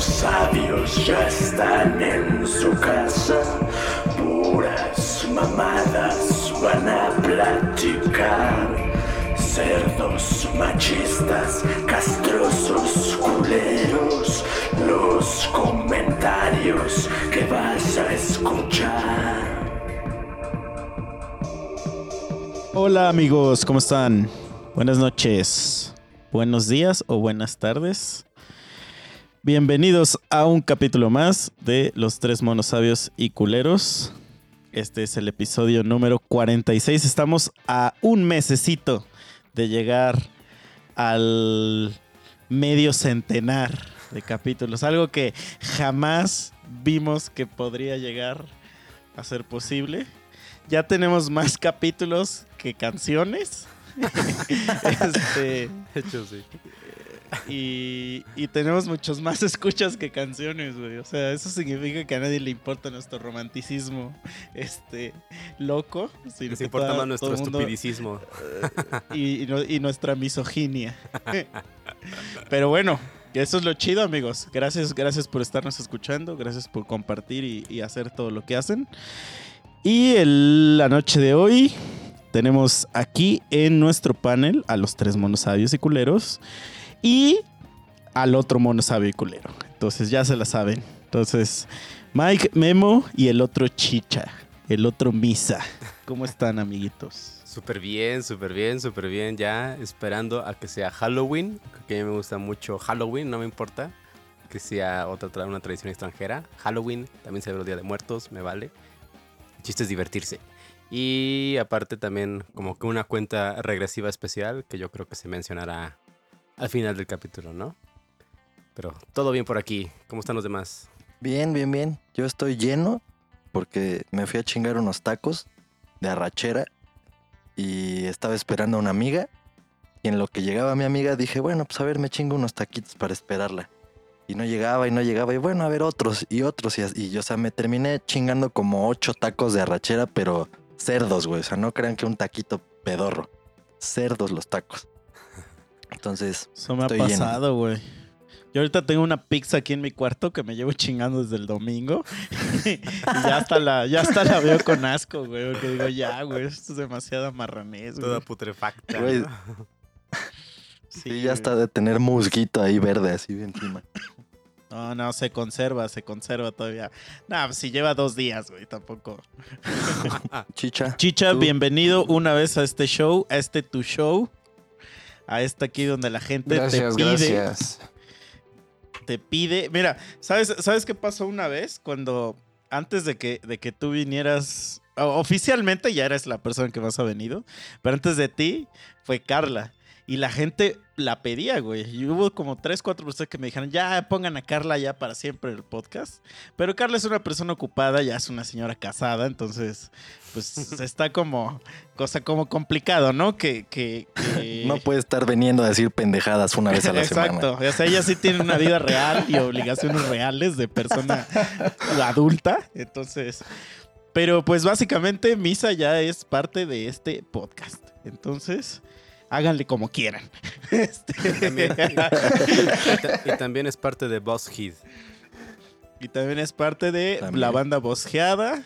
monosabios ya están en su casa. Puras mamadas van a platicar. Cerdos machistas, castrosos, culeros, los comentarios que vas a escuchar. Hola amigos, ¿cómo están? Buenas noches, buenos días o buenas tardes. Bienvenidos a un capítulo más de Los Tres Monos Sabios y Culeros. Este es el episodio número 46. Estamos a un mesecito de llegar al medio centenar de capítulos. Algo que jamás vimos que podría llegar a ser posible. Ya tenemos más capítulos que canciones. este, hecho, sí. Y, y tenemos muchos más escuchas que canciones, güey. O sea, eso significa que a nadie le importa nuestro romanticismo este, loco. Les importa toda- más nuestro mundo- estupidicismo. y, y nuestra misoginia. Pero bueno, eso es lo chido, amigos. Gracias, gracias por estarnos escuchando, gracias por compartir y, y hacer todo lo que hacen. Y el- la noche de hoy tenemos aquí en nuestro panel a los tres monos sabios y culeros y al otro mono sabio y culero. Entonces ya se la saben. Entonces, Mike, Memo y el otro Chicha, el otro Misa. ¿Cómo están, amiguitos? Súper bien, súper bien, súper bien. Ya esperando a que sea Halloween. Que a mí me gusta mucho Halloween, no me importa. Que sea otra tra- una tradición extranjera. Halloween, también celebro el Día de Muertos, me vale. El chiste es divertirse. Y aparte también como que una cuenta regresiva especial que yo creo que se mencionará al final del capítulo, ¿no? Pero todo bien por aquí. ¿Cómo están los demás? Bien, bien, bien. Yo estoy lleno porque me fui a chingar unos tacos de arrachera y estaba esperando a una amiga. Y en lo que llegaba mi amiga dije, bueno, pues a ver, me chingo unos taquitos para esperarla. Y no llegaba y no llegaba y bueno, a ver otros y otros. Y, y yo, o sea, me terminé chingando como ocho tacos de arrachera, pero cerdos, güey. O sea, no crean que un taquito pedorro. Cerdos los tacos. Entonces, Eso me ha pasado, güey. Yo ahorita tengo una pizza aquí en mi cuarto que me llevo chingando desde el domingo. y ya hasta la, ya hasta la veo con asco, güey. Porque digo, ya, güey, esto es demasiada marranés, güey. Toda putrefacta. Güey, ¿no? Sí, sí, ya está de tener musguito ahí verde así encima. No, no, se conserva, se conserva todavía. No, pues si lleva dos días, güey, tampoco. Chicha. Chicha, Tú. bienvenido una vez a este show, a este tu show. A este aquí donde la gente Gracias, te pide. gracias. te pide. Mira, ¿sabes, ¿sabes qué pasó una vez? Cuando antes de que, de que tú vinieras. Oficialmente ya eres la persona que más ha venido. Pero antes de ti fue Carla. Y la gente la pedía, güey. Y hubo como tres, cuatro personas que me dijeron, ya pongan a Carla ya para siempre en el podcast. Pero Carla es una persona ocupada, ya es una señora casada, entonces, pues está como, cosa como complicado, ¿no? Que, que, que- No puede estar veniendo a decir pendejadas una vez a la Exacto. semana. O sea, ella sí tiene una vida real y obligaciones reales de persona adulta. Entonces, pero pues básicamente Misa ya es parte de este podcast. Entonces, háganle como quieran. Este, También- y, ta- y también es parte de BuzzFeed. y también es parte de También. la banda bosqueada.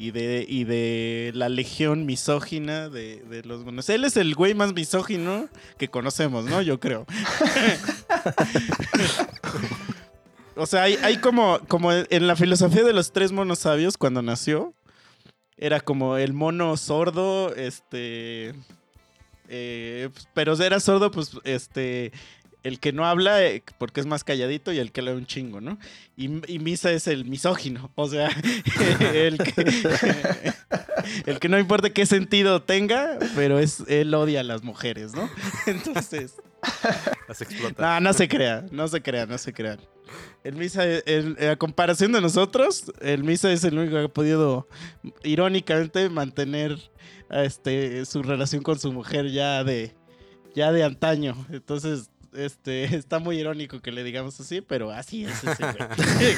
Y de, y de la legión misógina de, de los buenos. Él es el güey más misógino que conocemos, ¿no? Yo creo. O sea, hay, hay como, como en la filosofía de los tres monos sabios cuando nació. Era como el mono sordo, este. Eh, pues, pero era sordo, pues, este. El que no habla eh, porque es más calladito y el que lee un chingo, ¿no? Y, y Misa es el misógino. O sea, el que. El que no importa qué sentido tenga, pero es él odia a las mujeres, ¿no? Entonces. Las explota. No, no se crea, no se crea, no se crean. El Misa, el- a comparación de nosotros, el Misa es el único que ha podido irónicamente mantener este, su relación con su mujer ya de, ya de antaño. Entonces, este, está muy irónico que le digamos así, pero así es ese güey.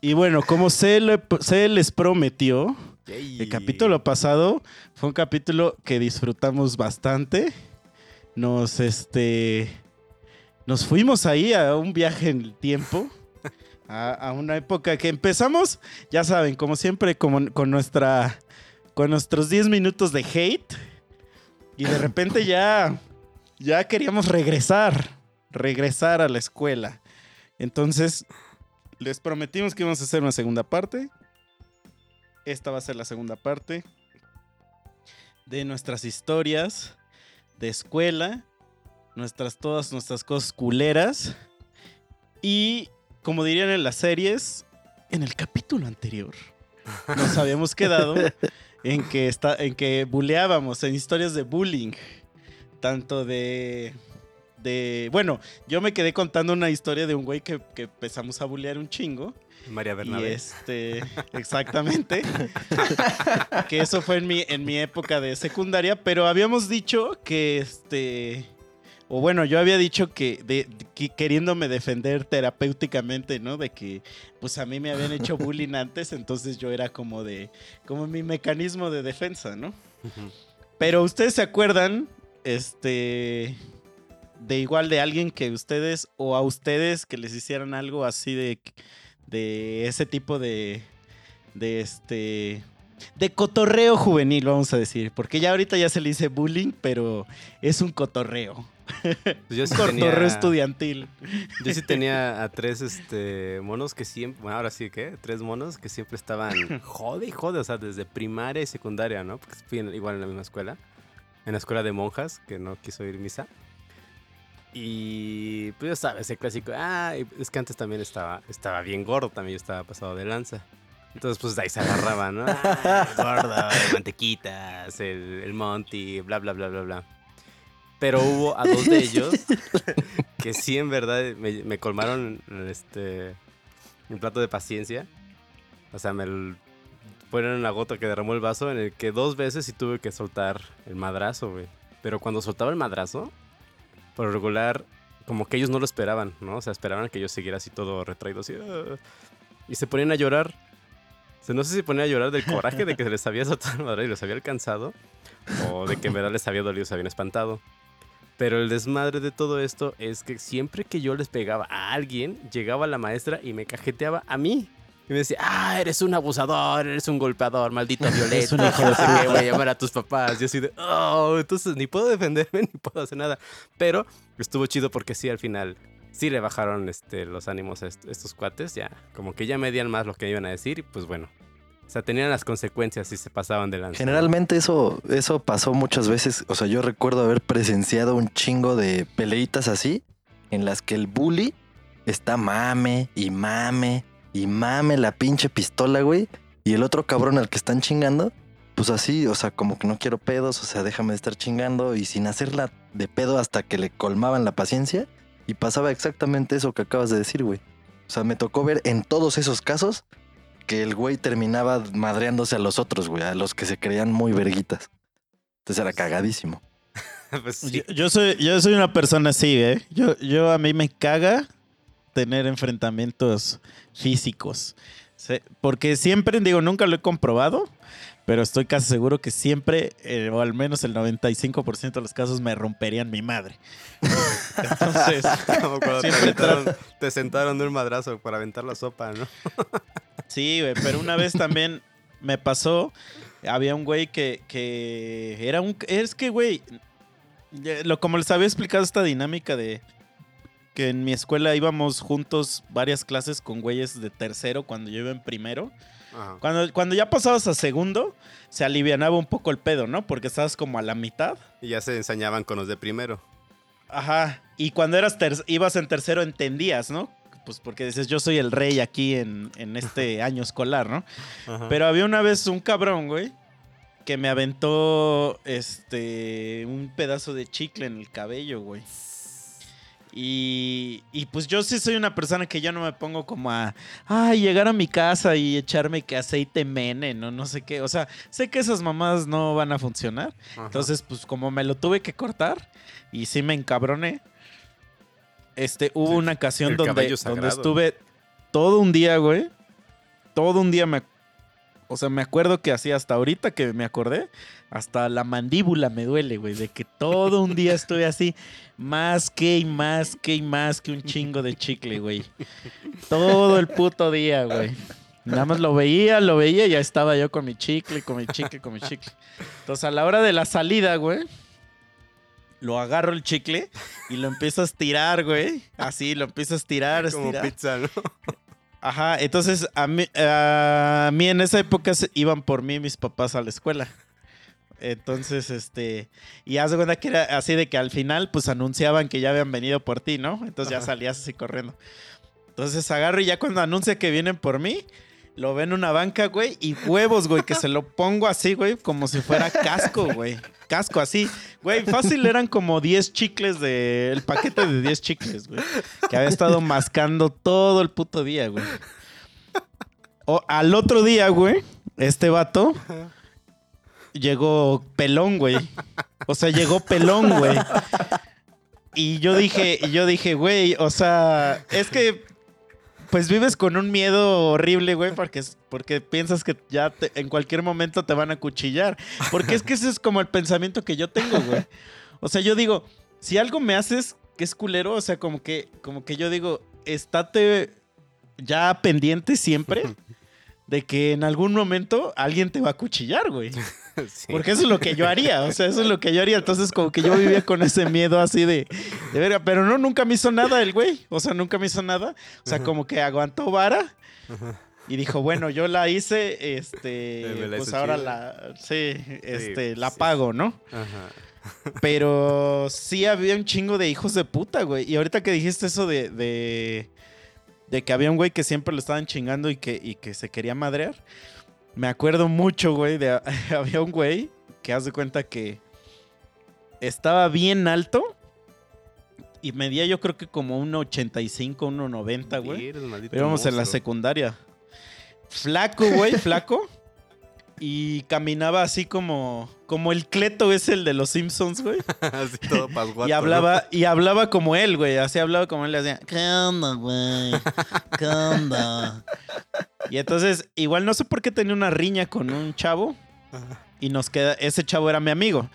y bueno, como se, le- se les prometió, Yay. el capítulo pasado fue un capítulo que disfrutamos bastante. Nos, este, nos fuimos ahí a un viaje en el tiempo. A, una época que empezamos, ya saben, como siempre, con nuestra. Con nuestros 10 minutos de hate. Y de repente ya. Ya queríamos regresar. Regresar a la escuela. Entonces, les prometimos que íbamos a hacer una segunda parte. Esta va a ser la segunda parte de nuestras historias de escuela, nuestras todas nuestras cosas culeras y como dirían en las series, en el capítulo anterior nos habíamos quedado en que está en que buleábamos en historias de bullying, tanto de de bueno, yo me quedé contando una historia de un güey que, que empezamos a bulear un chingo. María Y Bernabé. este, exactamente. que eso fue en mi, en mi época de secundaria, pero habíamos dicho que este. O bueno, yo había dicho que, de, que queriéndome defender terapéuticamente, ¿no? De que pues a mí me habían hecho bullying antes, entonces yo era como de. como mi mecanismo de defensa, ¿no? Pero ustedes se acuerdan, este, de igual de alguien que ustedes o a ustedes que les hicieran algo así de, de ese tipo de, de este, de cotorreo juvenil, vamos a decir, porque ya ahorita ya se le dice bullying, pero es un cotorreo, yo, sí tenía, estudiantil. yo sí tenía a tres este, monos que siempre, bueno, ahora sí que, tres monos que siempre estaban jode y jode, o sea, desde primaria y secundaria, ¿no? Porque fui igual en la misma escuela, en la escuela de monjas, que no quiso ir misa. Y pues ya sabes, el clásico, ah, es que antes también estaba, estaba bien gordo, también yo estaba pasado de lanza. Entonces, pues de ahí se agarraba, ¿no? Ah, gordo, mantequitas, el, el Monty, bla, bla, bla, bla, bla. Pero hubo a dos de ellos que sí, en verdad, me, me colmaron este, un plato de paciencia. O sea, me fueron una gota que derramó el vaso en el que dos veces sí tuve que soltar el madrazo, güey. Pero cuando soltaba el madrazo, por lo regular, como que ellos no lo esperaban, ¿no? O sea, esperaban que yo siguiera así todo retraído, así. "Ah", y se ponían a llorar. O sea, no sé si ponían a llorar del coraje de que se les había soltado el madrazo y los había alcanzado, o de que en verdad les había dolido, se habían espantado. Pero el desmadre de todo esto es que siempre que yo les pegaba a alguien, llegaba la maestra y me cajeteaba a mí. Y me decía, ah, eres un abusador, eres un golpeador, maldito violento. no sé qué, voy a llamar a tus papás. Yo así de, oh, entonces ni puedo defenderme ni puedo hacer nada. Pero estuvo chido porque sí, al final, sí le bajaron este, los ánimos a est- estos cuates. Ya, como que ya medían más lo que iban a decir y pues bueno. O sea, tenían las consecuencias si se pasaban de lanza. Generalmente eso, eso pasó muchas veces. O sea, yo recuerdo haber presenciado un chingo de peleitas así, en las que el bully está mame y mame y mame la pinche pistola, güey. Y el otro cabrón al que están chingando, pues así, o sea, como que no quiero pedos, o sea, déjame de estar chingando y sin hacerla de pedo hasta que le colmaban la paciencia. Y pasaba exactamente eso que acabas de decir, güey. O sea, me tocó ver en todos esos casos que el güey terminaba madreándose a los otros, güey, a los que se creían muy verguitas. Entonces era cagadísimo. Pues sí. Yo, yo soy, yo soy una persona así, ¿eh? Yo, yo a mí me caga tener enfrentamientos físicos. Porque siempre, digo, nunca lo he comprobado, pero estoy casi seguro que siempre, eh, o al menos el 95% de los casos, me romperían mi madre. Entonces, Como cuando te, aventaron- te sentaron de un madrazo para aventar la sopa, ¿no? Sí, güey, pero una vez también me pasó, había un güey que, que era un... Es que, güey, lo, como les había explicado esta dinámica de que en mi escuela íbamos juntos varias clases con güeyes de tercero cuando yo iba en primero. Ajá. Cuando, cuando ya pasabas a segundo, se alivianaba un poco el pedo, ¿no? Porque estabas como a la mitad. Y ya se ensañaban con los de primero. Ajá. Y cuando eras ter- ibas en tercero entendías, ¿no? Pues porque dices, yo soy el rey aquí en, en este año escolar, ¿no? Ajá. Pero había una vez un cabrón, güey, que me aventó este un pedazo de chicle en el cabello, güey. Y, y pues yo sí soy una persona que yo no me pongo como a ay, llegar a mi casa y echarme que aceite mene, no, no sé qué. O sea, sé que esas mamadas no van a funcionar. Ajá. Entonces, pues como me lo tuve que cortar y sí me encabroné. Este, hubo una ocasión donde, donde estuve todo un día, güey. Todo un día me O sea, me acuerdo que así hasta ahorita que me acordé, hasta la mandíbula me duele, güey, de que todo un día estuve así, más que y más que y más que un chingo de chicle, güey. Todo el puto día, güey. Nada más lo veía, lo veía y ya estaba yo con mi chicle, con mi chicle, con mi chicle. Entonces a la hora de la salida, güey, lo agarro el chicle y lo empiezo a estirar, güey. Así, lo empiezo a estirar, Como estirar. pizza, ¿no? Ajá, entonces a mí, a mí en esa época iban por mí mis papás a la escuela. Entonces, este, y haz de cuenta que era así de que al final, pues anunciaban que ya habían venido por ti, ¿no? Entonces ya salías así corriendo. Entonces agarro y ya cuando anuncia que vienen por mí, lo ven en una banca, güey, y huevos, güey, que se lo pongo así, güey, como si fuera casco, güey. Casco así. Güey, fácil eran como 10 chicles de. El paquete de 10 chicles, güey. Que había estado mascando todo el puto día, güey. O, al otro día, güey, este vato llegó pelón, güey. O sea, llegó pelón, güey. Y yo dije, yo dije, güey, o sea, es que pues vives con un miedo horrible, güey, porque, porque piensas que ya te- en cualquier momento te van a cuchillar. Porque es que ese es como el pensamiento que yo tengo, güey. O sea, yo digo, si algo me haces que es culero, o sea, como que, como que yo digo, estate ya pendiente siempre de que en algún momento alguien te va a cuchillar, güey. Sí. Porque eso es lo que yo haría, o sea, eso es lo que yo haría. Entonces, como que yo vivía con ese miedo así de, de verga, pero no, nunca me hizo nada el güey, o sea, nunca me hizo nada. O sea, como que aguantó vara y dijo, bueno, yo la hice, Eh, este, la pues ahora la, sí, este, la sí. pago, ¿no? Ajá. Pero sí había un chingo de hijos de puta, güey. Y ahorita que dijiste eso de, de, de que había un güey que siempre lo estaban chingando y que, y que se quería madrear. Me acuerdo mucho, güey, de había un güey que haz de cuenta que estaba bien alto y medía yo creo que como 1.85, 1.90, güey. Íbamos en la secundaria. Flaco, güey, flaco. Y caminaba así como, como el Cleto es el de los Simpsons, güey. Así todo pasguato, Y hablaba, y hablaba como él, güey. Así hablaba como él. Le hacía, ¿qué onda, güey? ¿Qué onda? Y entonces, igual no sé por qué tenía una riña con un chavo. Y nos queda, ese chavo era mi amigo.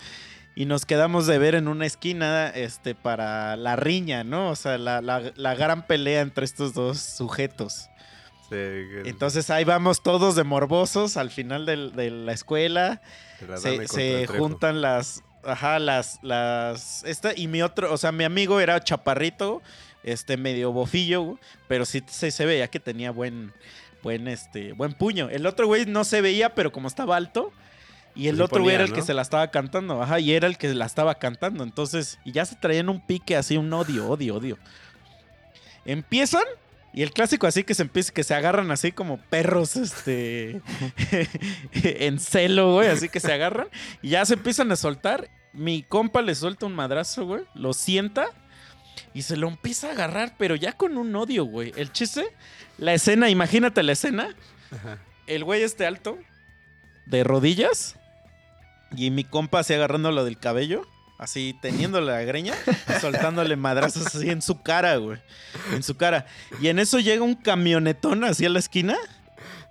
Y nos quedamos de ver en una esquina, este, para la riña, ¿no? O sea, la, la- la gran pelea entre estos dos sujetos. Entonces ahí vamos todos de morbosos al final del- de la escuela la se, juntan las. Ajá, las. las esta y mi otro. O sea, mi amigo era chaparrito. Este, medio bofillo. Pero sí se, se veía que tenía buen. Buen, este, buen puño. El otro güey no se veía, pero como estaba alto. Y el Se otro güey era el que se la estaba cantando. Ajá, y era el que la estaba cantando. Entonces, y ya se traían un pique así, un odio, odio, odio. Empiezan. Y el clásico así que se empieza, que se agarran así como perros, este, en celo, güey, así que se agarran. Y ya se empiezan a soltar. Mi compa le suelta un madrazo, güey, lo sienta y se lo empieza a agarrar, pero ya con un odio, güey. El chiste, la escena, imagínate la escena. Ajá. El güey este alto, de rodillas, y mi compa así agarrándolo del cabello, así teniéndole la greña, soltándole madrazos así en su cara, güey. En su cara. Y en eso llega un camionetón así a la esquina.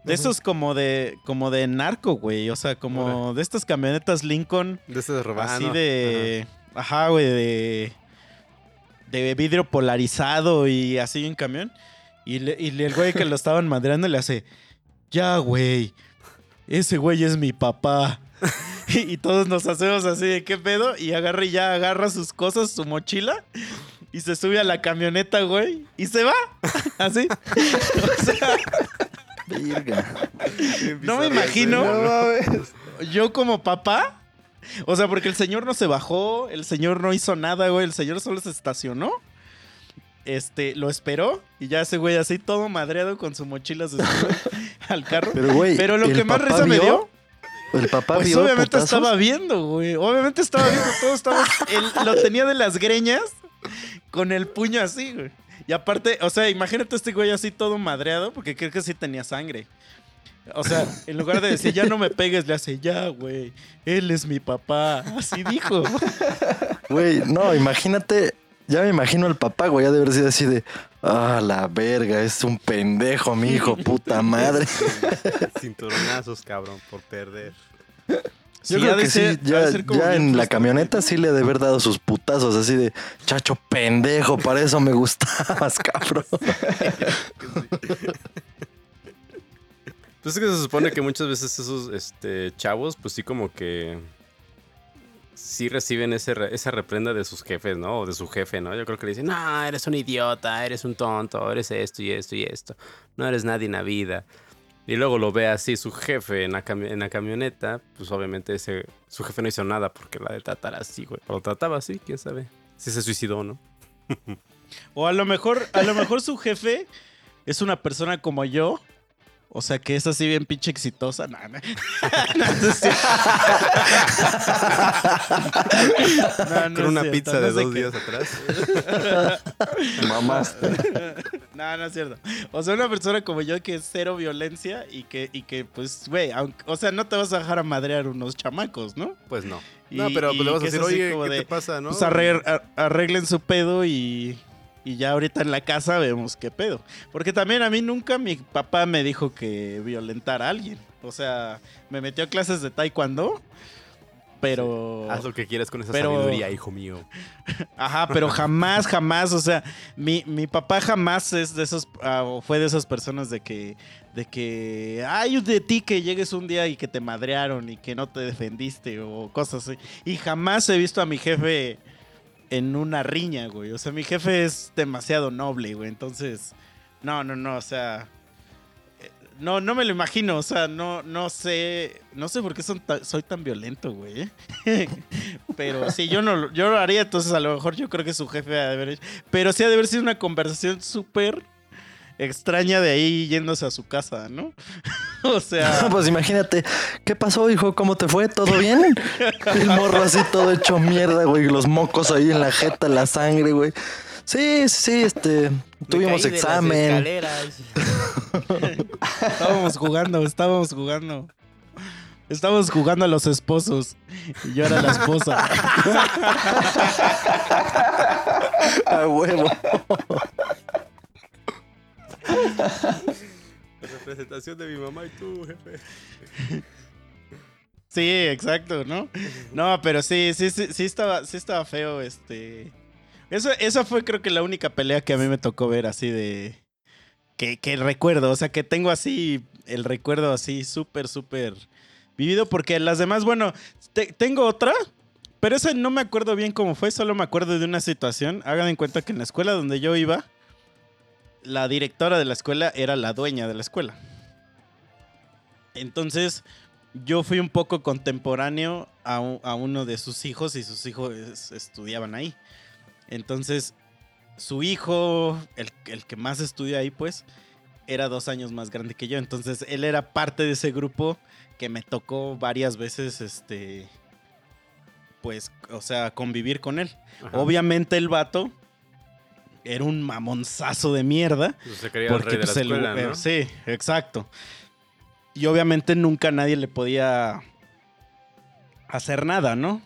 De esos como de, como de narco, güey. O sea, como de estas camionetas Lincoln. De esas robadas. Así de. Ajá, güey, de. De vidrio polarizado y así en camión. Y, le- y el güey que lo estaban madreando le hace. Ya, güey. Ese güey es mi papá. y, y todos nos hacemos así de qué pedo. Y agarra y ya agarra sus cosas, su mochila. Y se sube a la camioneta, güey. Y se va. Así. o sea, Virga. no me imagino. yo como papá. O sea, porque el señor no se bajó, el señor no hizo nada, güey. El señor solo se estacionó. Este, lo esperó y ya ese güey así todo madreado con su mochila se subió al carro. Pero, güey. Pero lo ¿el que más risa me dio, El papá pues vio obviamente putazos? estaba viendo, güey. Obviamente estaba viendo, todo estaba. Él lo tenía de las greñas con el puño así, güey. Y aparte, o sea, imagínate este güey así todo madreado, porque creo que sí tenía sangre. O sea, en lugar de decir, ya no me pegues, le hace, ya, güey, él es mi papá. Así dijo. Güey, no, imagínate Ya me imagino al papá, güey, ya de haber sido así de, ah, la verga, es un pendejo, mi hijo, puta madre. Cinturonazos, cabrón, por perder. Yo creo que ser- sí, ya, en la camioneta sí le ha de haber dado sus putazos así de, chacho pendejo, para eso me gustabas, cabrón. Pues es que se supone que muchas veces esos este, chavos, pues sí como que sí reciben ese esa reprenda de sus jefes, ¿no? O de su jefe, ¿no? Yo creo que le dicen, no, eres un idiota, eres un tonto, eres esto y esto y esto, no eres nadie en la vida. Y luego lo ve así su jefe en la, en la camioneta, pues obviamente ese, su jefe no hizo nada porque la de tratar así, güey. O lo trataba así, quién sabe. Si se suicidó, ¿no? O a lo mejor, a lo mejor su jefe es una persona como yo. O sea, que es así bien pinche exitosa. No, no. No, no Con una cierto, pizza no de sé dos qué. días atrás. Mamás. No, no es cierto. O sea, una persona como yo que es cero violencia y que, y que pues, güey, aunque- o sea, no te vas a dejar a madrear unos chamacos, ¿no? Pues no. Y- no, pero pues y le vas a decir, oye, como ¿qué de, te pasa, no? Pues arre- ar- arreglen su pedo y, y ya ahorita en la casa vemos qué pedo. Porque también a mí nunca mi papá me dijo que violentara a alguien. O sea, me metió a clases de taekwondo, pero... Haz lo que quieras con esa Pero- sabiduría, hijo mío. Ajá, pero jamás, jamás, o sea, mi, mi papá jamás es de esos, ah, fue de esas personas de que, de que, ay, de ti que llegues un día y que te madrearon y que no te defendiste o cosas así. Y jamás he visto a mi jefe en una riña, güey. O sea, mi jefe es demasiado noble, güey. Entonces, no, no, no, o sea... eh, No, no me lo imagino, o sea, no, no sé, no sé por qué soy tan violento, güey. ¿eh? Pero si yo no, yo lo haría, entonces a lo mejor yo creo que su jefe ha de haber hecho. Pero sí ha de haber sido una conversación súper extraña de ahí yéndose a su casa, ¿no? o sea, pues imagínate, ¿qué pasó, hijo? ¿Cómo te fue? ¿Todo bien? El morro así todo hecho mierda, güey. Los mocos ahí en la jeta, la sangre, güey. Sí, sí, sí, este. Tuvimos examen. estábamos jugando, estábamos jugando. Estábamos jugando a los esposos y yo era la esposa. A huevo. Representación de mi mamá y tú, jefe. Sí, exacto, ¿no? No, pero sí, sí, sí, sí estaba, sí estaba feo, este. Eso, esa fue creo que la única pelea que a mí me tocó ver así de. Que, que recuerdo, o sea, que tengo así el recuerdo así súper, súper vivido, porque las demás, bueno, te- tengo otra, pero esa no me acuerdo bien cómo fue, solo me acuerdo de una situación. Hagan en cuenta que en la escuela donde yo iba, la directora de la escuela era la dueña de la escuela. Entonces, yo fui un poco contemporáneo a, uno de sus hijos y sus hijos es- estudiaban ahí. Entonces, su hijo, el, el que más estudió ahí, pues, era dos años más grande que yo. Entonces, él era parte de ese grupo que me tocó varias veces, este, pues, o sea, convivir con él. Ajá. Obviamente el vato era un mamonzazo de mierda. Pues se creía el rey de la pues, el- escuela, eh, ¿no? Sí, exacto. Y obviamente nunca nadie le podía hacer nada, ¿no?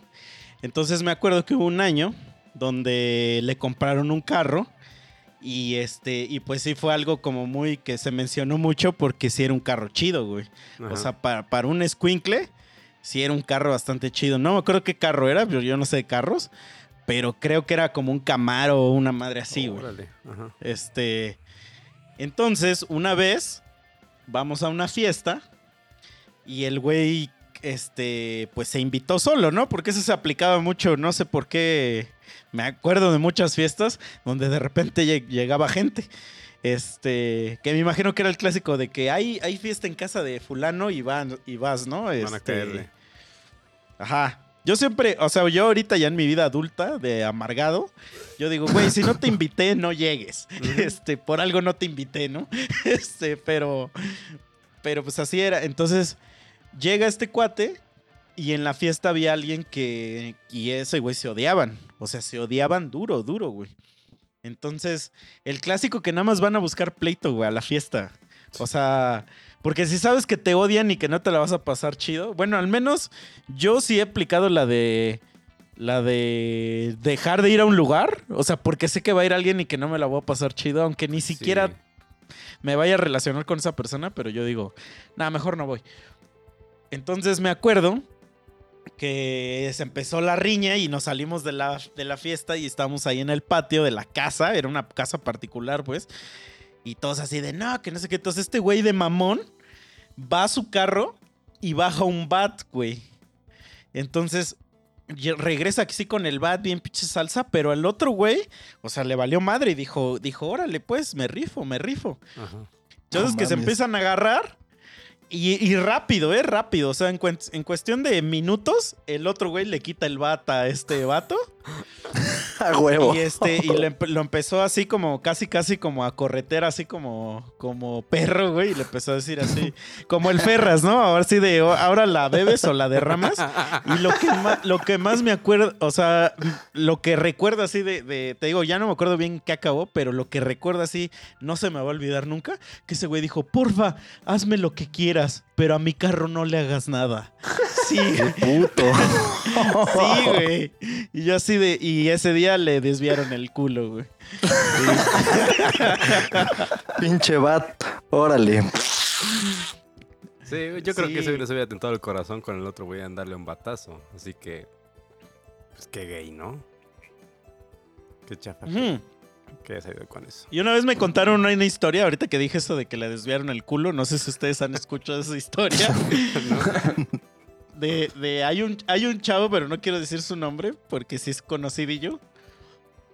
Entonces me acuerdo que hubo un año donde le compraron un carro y este y pues sí fue algo como muy que se mencionó mucho porque sí era un carro chido, güey. Ajá. O sea, para, para un squinkle, sí era un carro bastante chido. No me acuerdo qué carro era, pero yo no sé de carros, pero creo que era como un Camaro o una madre así, güey. Órale, ajá. Este. Entonces, una vez vamos a una fiesta y el güey, este, pues se invitó solo, ¿no? Porque eso se aplicaba mucho, no sé por qué. Me acuerdo de muchas fiestas donde de repente lleg- llegaba gente. Este, que me imagino que era el clásico de que hay, hay fiesta en casa de fulano y, van, y vas, ¿no? Van a Este, caerle. Ajá. Yo siempre, o sea, yo ahorita ya en mi vida adulta, de amargado, yo digo, güey, si no te invité, no llegues. Este, por algo no te invité, ¿no? Este, pero, pero pues así era. Entonces, llega este cuate y en la fiesta había alguien que, y ese güey se odiaban. O sea, se odiaban duro, duro, güey. Entonces, el clásico que nada más van a buscar pleito, güey, a la fiesta. O sea, porque si sabes que te odian y que no te la vas a pasar chido, bueno, al menos yo sí he aplicado la de La de dejar de ir a un lugar. O sea, porque sé que va a ir alguien y que no me la voy a pasar chido, aunque ni siquiera Sí. me vaya a relacionar con esa persona, pero yo digo, nada, mejor no voy. Entonces me acuerdo que se empezó la riña y nos salimos de la, de la fiesta y estábamos ahí en el patio de la casa, era una casa particular, pues, y todos así de, no, que no sé qué. Entonces este güey de mamón va a su carro y baja un bat, güey. Entonces regresa aquí sí con el bat bien pinche salsa, pero el otro güey, o sea, le valió madre y dijo, dijo, órale, pues, me rifo, me rifo. Ajá. Entonces No que se empiezan a agarrar y, y rápido, ¿eh? Rápido. O sea, en, en cuestión de minutos, el otro güey le quita el bata a este vato. A huevo. Y este, y le lo empezó así como, casi, casi como a correter, así como, como perro, güey. Y le empezó a decir así, como el Ferras, ¿no? Ahora sí de, "Oh, ahora la bebes o la derramas. Y lo que más, lo que más me acuerdo, o sea, lo que recuerdo así de, de- te digo, ya no me acuerdo bien qué acabó, pero lo que recuerdo así, no se me va a olvidar nunca, que ese güey dijo, porfa, hazme lo que quieras, pero a mi carro no le hagas nada. Sí, Puto. sí, güey. Y yo así de, y ese día le desviaron el culo, güey. Pinche bat. Órale. Sí, yo creo Sí. que ese güey les había tentado el corazón con el otro güey a darle un batazo. Así que. Pues qué gay, ¿no? Qué chafa que haya salido con eso. Y una vez me contaron una historia, ahorita que dije eso de que le desviaron el culo, no sé si ustedes han escuchado esa historia. De, de hay un hay un chavo, pero no quiero decir su nombre, porque sí es conocidillo,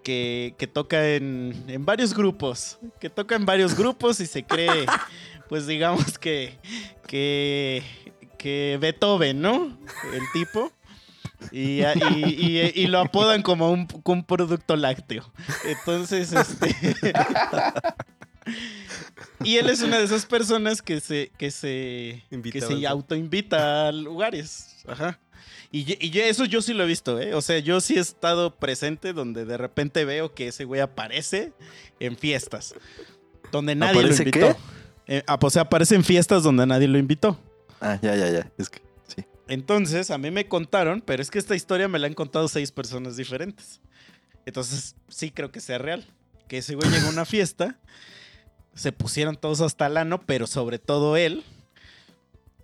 que, que toca en, en varios grupos. Que toca en varios grupos y se cree, pues digamos que, que, que Beethoven, ¿no? El tipo. Y, y- y- y lo apodan como un, como un producto lácteo. Entonces, este. y él es una de esas personas que se, que se, Invita que a se autoinvita a lugares. Ajá. Y, eso yo sí lo he visto, ¿eh? O sea, yo sí he estado presente donde de repente veo que ese güey aparece en fiestas. Donde nadie lo ¿Aparece invitó. qué? Eh, ah, pues, o sea, aparece en fiestas donde nadie lo invitó. Ah, ya, ya, ya. Es que sí. Entonces, a mí me contaron, pero es que esta historia me la han contado seis personas diferentes. Entonces, sí creo que sea real. Que ese güey llegó a una fiesta, se pusieron todos hasta el ano, pero sobre todo él.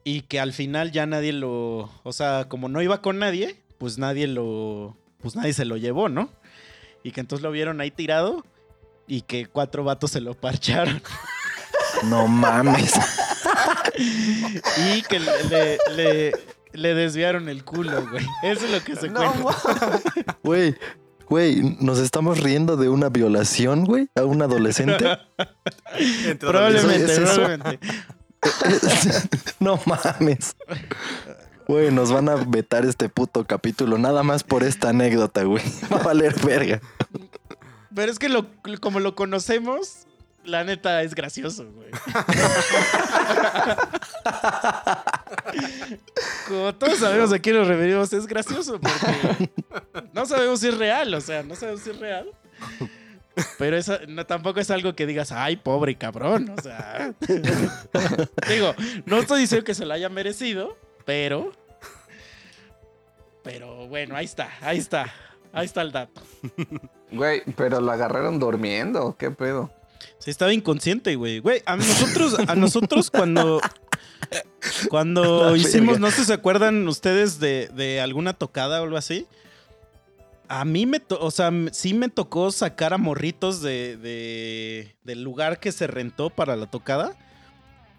Y que al final ya nadie lo. O sea, como no iba con nadie, pues nadie lo. Pues nadie se lo llevó, ¿no? Y que entonces lo vieron ahí tirado y que cuatro vatos se lo parcharon. No mames. Y que le, le- le- le desviaron el culo, güey. Eso es lo que se cuenta. Güey, güey, nos estamos riendo de una violación, güey, a un adolescente. Probablemente, ¿Es probablemente. no mames. Güey, nos van a vetar este puto capítulo nada más por esta anécdota, güey. Va a valer verga. Pero es que lo, como lo conocemos, la neta es gracioso, güey. Como todos sabemos a quién nos referimos, es gracioso porque no sabemos si es real, o sea, no sabemos si es real. Pero eso no, tampoco es algo que digas, ay, pobre cabrón, o sea. Digo, no estoy diciendo que se lo haya merecido, pero. Pero bueno, ahí está, ahí está. Ahí está el dato. Güey, pero lo agarraron durmiendo. ¿Qué pedo? Sí, estaba inconsciente, güey. Güey, a nosotros, a nosotros cuando. Cuando hicimos, no sé si se acuerdan ustedes de, de alguna tocada o algo así. A mí me, to- o sea, sí me tocó sacar a morritos de, de- del lugar que se rentó para la tocada.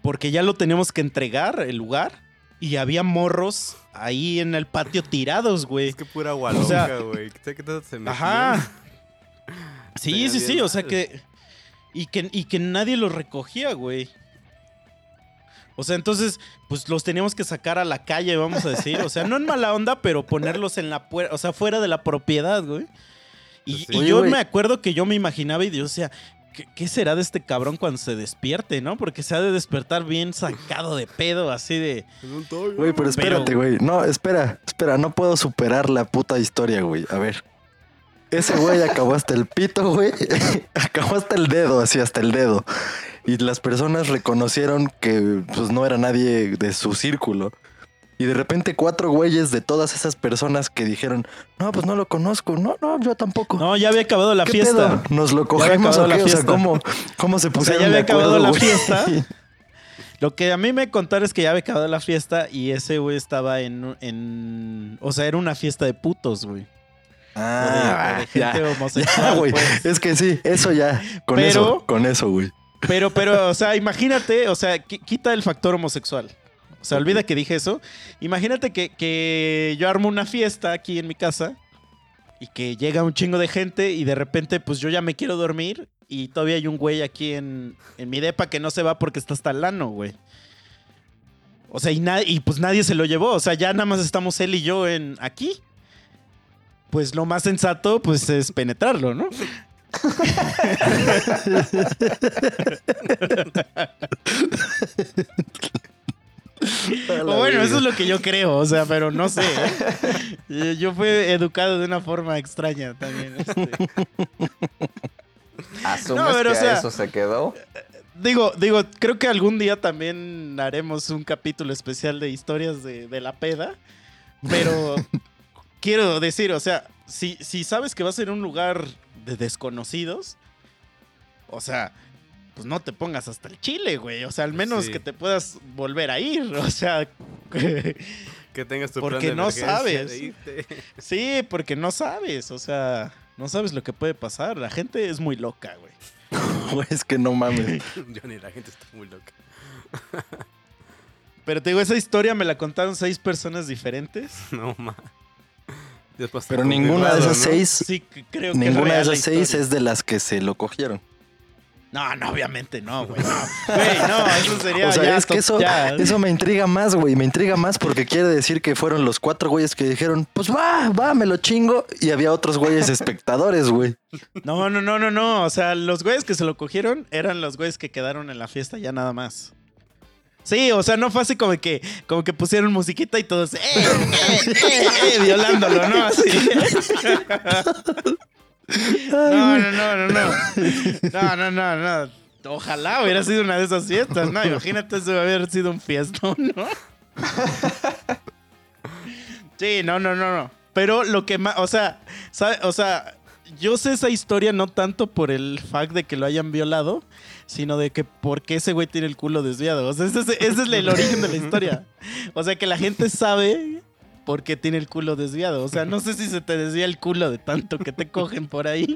Porque ya lo teníamos que entregar, el lugar. Y había morros ahí en el patio tirados, güey. Es que pura agua O sea, loca, güey. ¿Qué qué tanto se? Ajá. Sí, sí, sí, o sea que y, que. y que nadie los recogía, güey. O sea, entonces, pues los teníamos que sacar a la calle, vamos a decir. O sea, no en mala onda, pero ponerlos en la puerta, o sea, fuera de la propiedad, güey. Y, Pues sí. y Oye, yo güey. me acuerdo que yo me imaginaba y yo decía, ¿qué, qué será de este cabrón cuando se despierte, no? Porque se ha de despertar bien sacado de pedo, así de... Güey, pero espérate, güey. No, espera, espera, no puedo superar la puta historia, güey. A ver. Ese güey acabó hasta el pito, güey. acabó hasta el dedo, así hasta el dedo. Y las personas reconocieron que pues no era nadie de su círculo. Y de repente cuatro güeyes de todas esas personas que dijeron, no, pues no lo conozco, no, no, yo tampoco. No, ya había acabado la ¿Qué fiesta. pedo? ¿Nos lo cogemos o la qué? O sea, fiesta. ¿cómo, cómo se O sea, pusieron ya había de acuerdo, acabado la fiesta. Lo que a mí me contaron es que ya había acabado la fiesta y ese güey estaba en, en... O sea, era una fiesta de putos, güey. O de- Ah, o de gente ya, homosexual. ya, güey. pues. Es que sí, eso ya. Con Pero- eso, con eso, güey. Pero, pero, o sea, imagínate, o sea, qui- quita el factor homosexual. O sea, olvida que dije eso. Imagínate que, que yo armo una fiesta aquí en mi casa y que llega un chingo de gente y de repente, pues yo ya me quiero dormir y todavía hay un güey aquí en, en mi depa que no se va porque está hasta lano, güey. O sea, y, y pues nadie se lo llevó. O sea, ya nada más estamos él y yo en aquí. Pues lo más sensato, pues, es penetrarlo, ¿no? O bueno, eso es lo que yo creo, o sea, pero no sé. ¿eh? Yo fui educado de una forma extraña también. este. ¿Asumes No, pero, que o sea- a eso se quedó? Digo, digo, creo que algún día también haremos un capítulo especial de historias de, de la peda. Pero quiero decir, o sea, si, si sabes que vas a ir a un lugar de desconocidos, o sea, pues no te pongas hasta el chile, güey. O sea, al menos Sí. que te puedas volver a ir. O sea, Que tengas tu Porque plan de no sabes. de sí, porque no sabes, o sea, no sabes lo que puede pasar. La gente es muy loca, güey. Es que no mames. Johnny, la gente está muy loca. Pero te digo, esa historia me la contaron seis personas diferentes. No ma. Después Pero ninguna de esas ¿no? seis, Sí, que creo que es ninguna de esas seis es de las que se lo cogieron. No, no, obviamente no, güey. No, Güey, no, eso sería o sea, ya es que eso, ya. eso me intriga más, güey. Me intriga más porque quiere decir que fueron los cuatro güeyes que dijeron, pues va, va, me lo chingo. Y había otros güeyes espectadores, güey. No, no, no, no, no. O sea, los güeyes que se lo cogieron eran los güeyes que quedaron en la fiesta ya nada más. Sí, o sea, no fue así como que, como que pusieron musiquita y todos, ¡eh, eh, eh, eh! Violándolo, ¿no? Así. No, no, no, no, no. No, no, no, no. Ojalá hubiera sido una de esas fiestas, ¿no? Imagínate eso haber sido un fiestón, ¿no? Sí, no, no, no, no. Pero lo que más, o sea, ¿sabe? o sea, yo sé esa historia no tanto por el fact de que lo hayan violado, sino de que por qué ese güey tiene el culo desviado. O sea, ese es, ese es el origen de la historia. O sea, que la gente sabe por qué tiene el culo desviado. O sea, no sé si se te desvía el culo de tanto que te cogen por ahí.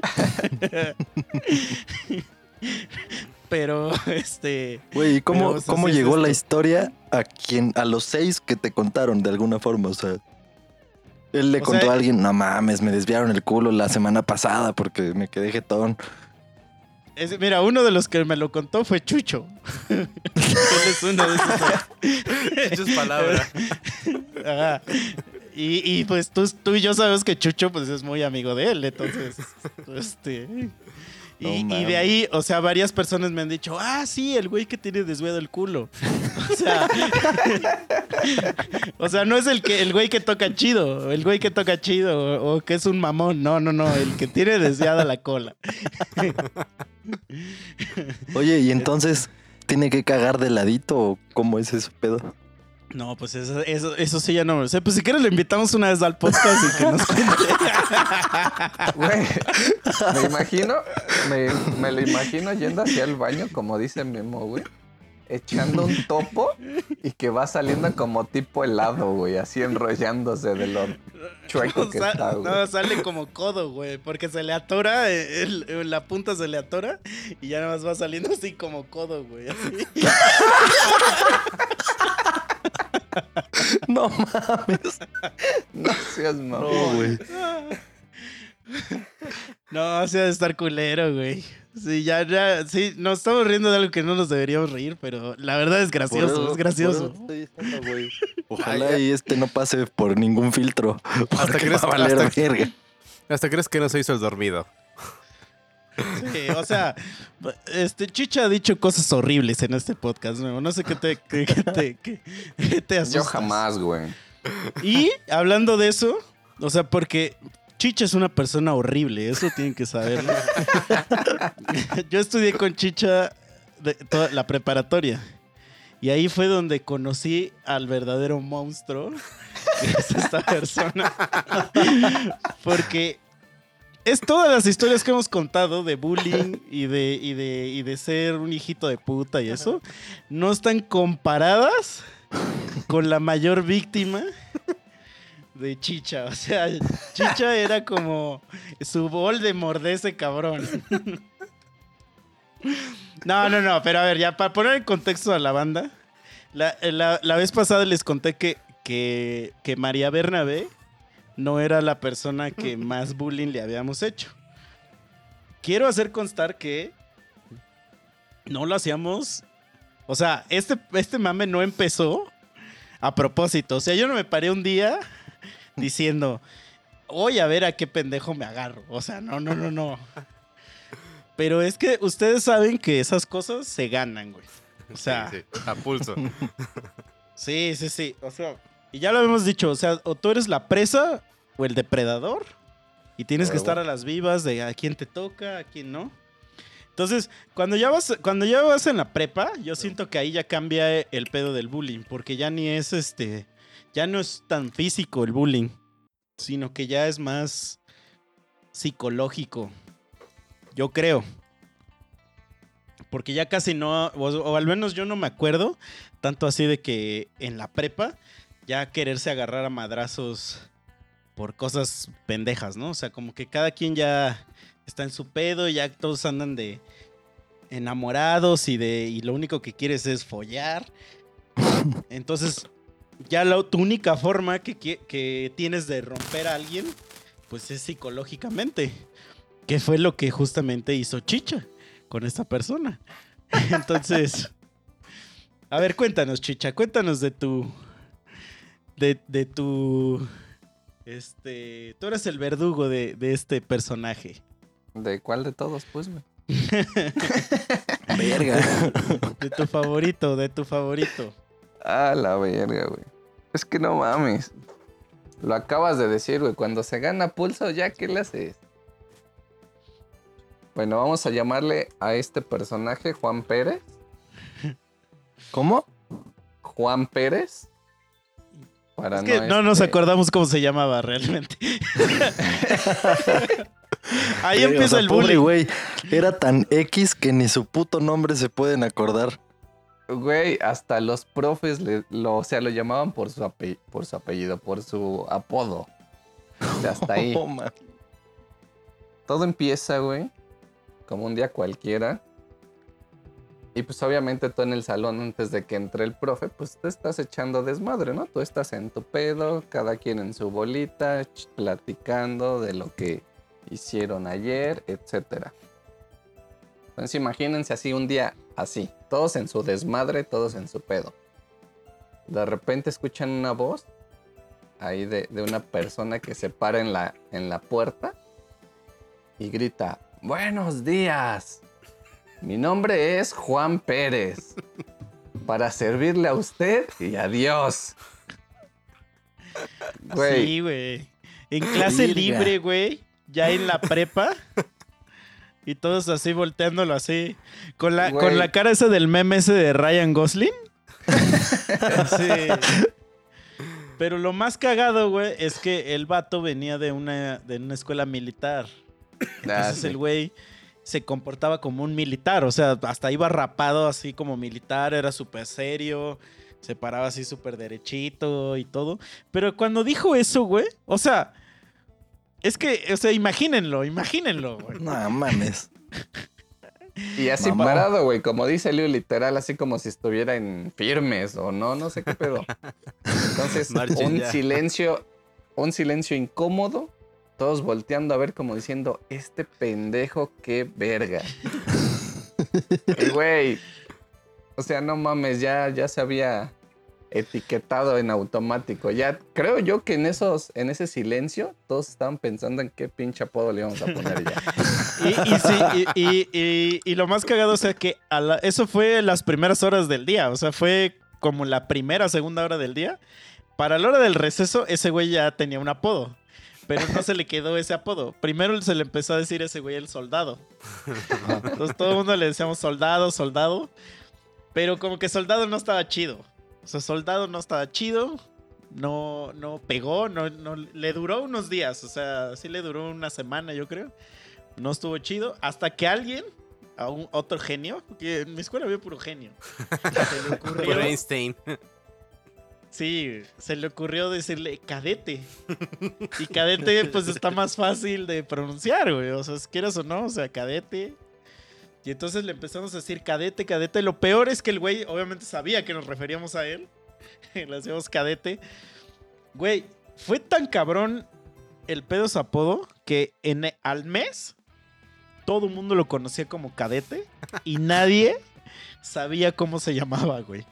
Pero, este... Güey, ¿y cómo, Pero, o sea, cómo sí llegó la historia a quien, a los seis que te contaron de alguna forma? O sea, él le O contó sea- a alguien, no mames, me desviaron el culo la semana pasada porque me quedé jetón. Es- mira, uno de los que me lo contó fue Chucho. Él es uno de esos. Chucho es palabra. Ajá. Y, y, pues tú, tú y yo sabes que Chucho pues es muy amigo de él, entonces, este... Y, de ahí, o sea, varias personas me han dicho, ah, sí, el güey que tiene desviado el culo. O sea, o sea, no es el que el güey que toca chido, el güey que toca chido o, o que es un mamón, no, no, no, el que tiene desviada la cola. Oye, ¿y entonces tiene que cagar de ladito o cómo es ese pedo? No, pues eso, eso, eso sí ya no me lo sé. Pues si quieres le invitamos una vez al podcast y que nos cuente. Güey, me imagino, me, me lo imagino yendo hacia el baño, como dice Memo, güey. Echando un topo y que va saliendo como tipo helado, güey, así enrollándose de lo chueco que Sa- está, güey. no, sale como codo, güey, porque se le atora, el- el- la punta se le atora y ya nada más va saliendo así como codo, güey. así. No mames. No seas No, mamón. güey. No, o sea, de estar culero, güey. Sí, ya, ya, sí, nos estamos riendo de algo que no nos deberíamos reír, pero la verdad es gracioso, eso- es gracioso. diciendo, güey. Ojalá y este no pase por ningún filtro. Porque crees- va a valer hasta- verga. Hasta crees que no se hizo el dormido. Sí, o sea, este Chicha ha dicho cosas horribles en este podcast, ¿no? No sé qué te, qué, qué te, qué- te Yo asustas. jamás, güey. Y hablando de eso, o sea, porque Chicha es una persona horrible, eso tienen que saberlo. Yo estudié con Chicha de toda la preparatoria. Y ahí fue donde conocí al verdadero monstruo, que es esta persona. Porque es todas las historias que hemos contado de bullying y de, y de, y de ser un hijito de puta y eso, no están comparadas con la mayor víctima de Chicha. O sea, Chicha era como su bol de ese cabrón. No, no, no, pero a ver, ya para poner en contexto a la banda, la, la- la vez pasada les conté que, que, que María Bernabé no era la persona que más bullying le habíamos hecho. Quiero hacer constar que no lo hacíamos. O sea, este, este mame no empezó a propósito. O sea, yo no me paré un día diciendo, voy a ver a qué pendejo me agarro. O sea, no, no, no, no. Pero es que ustedes saben que esas cosas se ganan, güey. O sea, Sí, sí, a pulso. Sí, sí, sí. O sea, y ya lo hemos dicho, o sea, o tú eres la presa o el depredador y tienes que estar a las vivas de a quién te toca, a quién no. Entonces, cuando ya vas cuando ya vas en la prepa, yo siento que ahí ya cambia el pedo del bullying, porque ya ni es este ya no es tan físico el bullying, sino que ya es más psicológico. Yo creo. Porque ya casi no, o, o al menos yo no me acuerdo tanto así de que en la prepa ya quererse agarrar a madrazos por cosas pendejas, ¿no? O sea, como que cada quien ya está en su pedo, ya todos andan de enamorados y de y lo único que quieres es follar. Entonces, ya la, tu única forma que, que tienes de romper a alguien, pues es psicológicamente. Que fue lo que justamente hizo Chicha con esta persona. Entonces, a ver, cuéntanos, Chicha, cuéntanos de tu. De, de tu. Este. Tú eres el verdugo de, de este personaje. ¿De cuál de todos, pues, güey? Verga. De tu favorito, de tu favorito. Ah, la verga, güey. Es que no mames. Lo acabas de decir, güey. Cuando se gana pulso, ¿ya qué le haces? Bueno, vamos a llamarle a este personaje Juan Pérez. ¿Cómo? Juan Pérez. Para Es que no nos este, acordamos cómo se llamaba realmente. Ahí empieza o sea, el bullying. güey. Era tan X que ni su puto nombre se pueden acordar. Güey, hasta los profes le- lo, o sea, lo llamaban por su, ape- por su apellido, por su apodo. O sea, hasta ahí. Oh, Todo empieza, güey, como un día cualquiera. Y pues obviamente tú en el salón, antes de que entre el profe, pues te estás echando desmadre, ¿no? Tú estás en tu pedo, cada quien en su bolita, platicando de lo que hicieron ayer, etcétera. Entonces imagínense así un día así, todos en su desmadre, todos en su pedo. De repente escuchan una voz ahí de, de una persona que se para en la, en la puerta y grita, buenos días. Mi nombre es Juan Pérez. Para servirle a usted y a Dios. Güey, Sí, güey. En clase Virga. libre, güey. Ya en la prepa. Y todos así volteándolo así. Con la, Güey. con la cara ese del meme ese de Ryan Gosling. Sí. Pero lo más cagado, güey, es que el vato venía de una, de una escuela militar. ah, Entonces sí. el güey se comportaba como un militar. O sea, hasta iba rapado así como militar, era súper serio. Se paraba así súper derechito y todo. Pero cuando dijo eso, güey, o sea, es que, o sea, imagínenlo, imagínenlo, güey. No mames. Y así Mamá. parado, güey, como dice Leo, literal, así como si estuviera en firmes o no, no sé qué pedo. Entonces, Marchen un ya. silencio, un silencio incómodo, todos volteando a ver como diciendo, este pendejo, qué verga. Y, Güey, o sea, no mames, ya, ya se había etiquetado en automático. Ya creo yo que en esos, en ese silencio, todos estaban pensando en qué pinche apodo le íbamos a poner ya. Y, y sí, y, y- y- y lo más cagado, o sea, que a la- eso fue las primeras horas del día. O sea, fue como la primera, segunda hora del día. Para la hora del receso, ese güey ya tenía un apodo. Pero no se le quedó ese apodo. Primero se le empezó a decir ese güey el soldado. Entonces todo el mundo le decíamos soldado, soldado. Pero como que soldado no estaba chido. O sea, soldado no estaba chido. No, no pegó, no, no, le duró unos días. O sea, sí le duró una semana, yo creo. No estuvo chido. Hasta que alguien, a un otro genio, que en mi escuela había puro genio. Se le ocurrió. Por Einstein. Sí, se le ocurrió decirle cadete. Y cadete, pues está más fácil de pronunciar, güey. O sea, si quieras o no, o sea, cadete. Y entonces le empezamos a decir cadete, cadete. Lo peor es que el güey obviamente sabía que nos referíamos a él. le hacíamos cadete. Güey, fue tan cabrón el pedo su apodo que en, al mes todo el mundo lo conocía como cadete y nadie sabía cómo se llamaba, güey.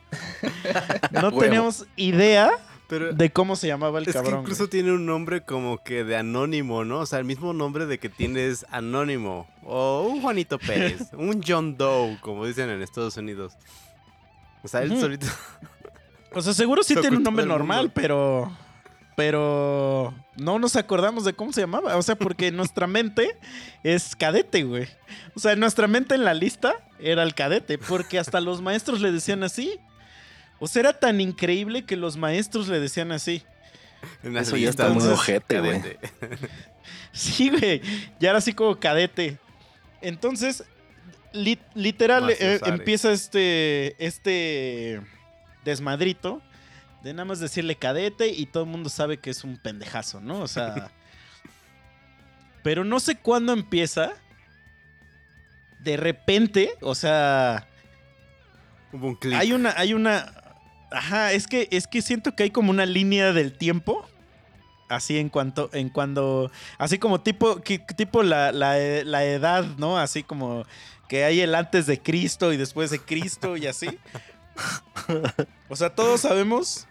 No teníamos idea Pero de cómo se llamaba el es que cabrón. incluso tiene un nombre como que de anónimo, ¿no? O sea, el mismo nombre de que tienes anónimo. O un Juanito Pérez, un John Doe, como dicen en Estados Unidos. O sea, él solito. O sea, seguro sí tiene un nombre normal, pero. Pero. No nos acordamos de cómo se llamaba. O sea, porque nuestra mente es cadete, güey. O sea, en nuestra mente en la lista era el cadete. Porque hasta los maestros le decían así. O sea, era tan increíble que los maestros le decían así. en Eso ya está muy ojete, güey. Cadete. Sí, güey. Ya era así como cadete. Entonces, li- literal, eh, empieza este, este desmadrito de nada más decirle cadete y todo el mundo sabe que es un pendejazo, ¿no? O sea. pero no sé cuándo empieza. De repente, o sea, Hubo un clic. hay una, hay una. Ajá, es que, es que siento que hay como una línea del tiempo. Así en cuanto, en cuando. Así como tipo, que- tipo la, la, la edad, ¿no? Así como que hay el antes de Cristo y después de Cristo y así. O sea, todos sabemos.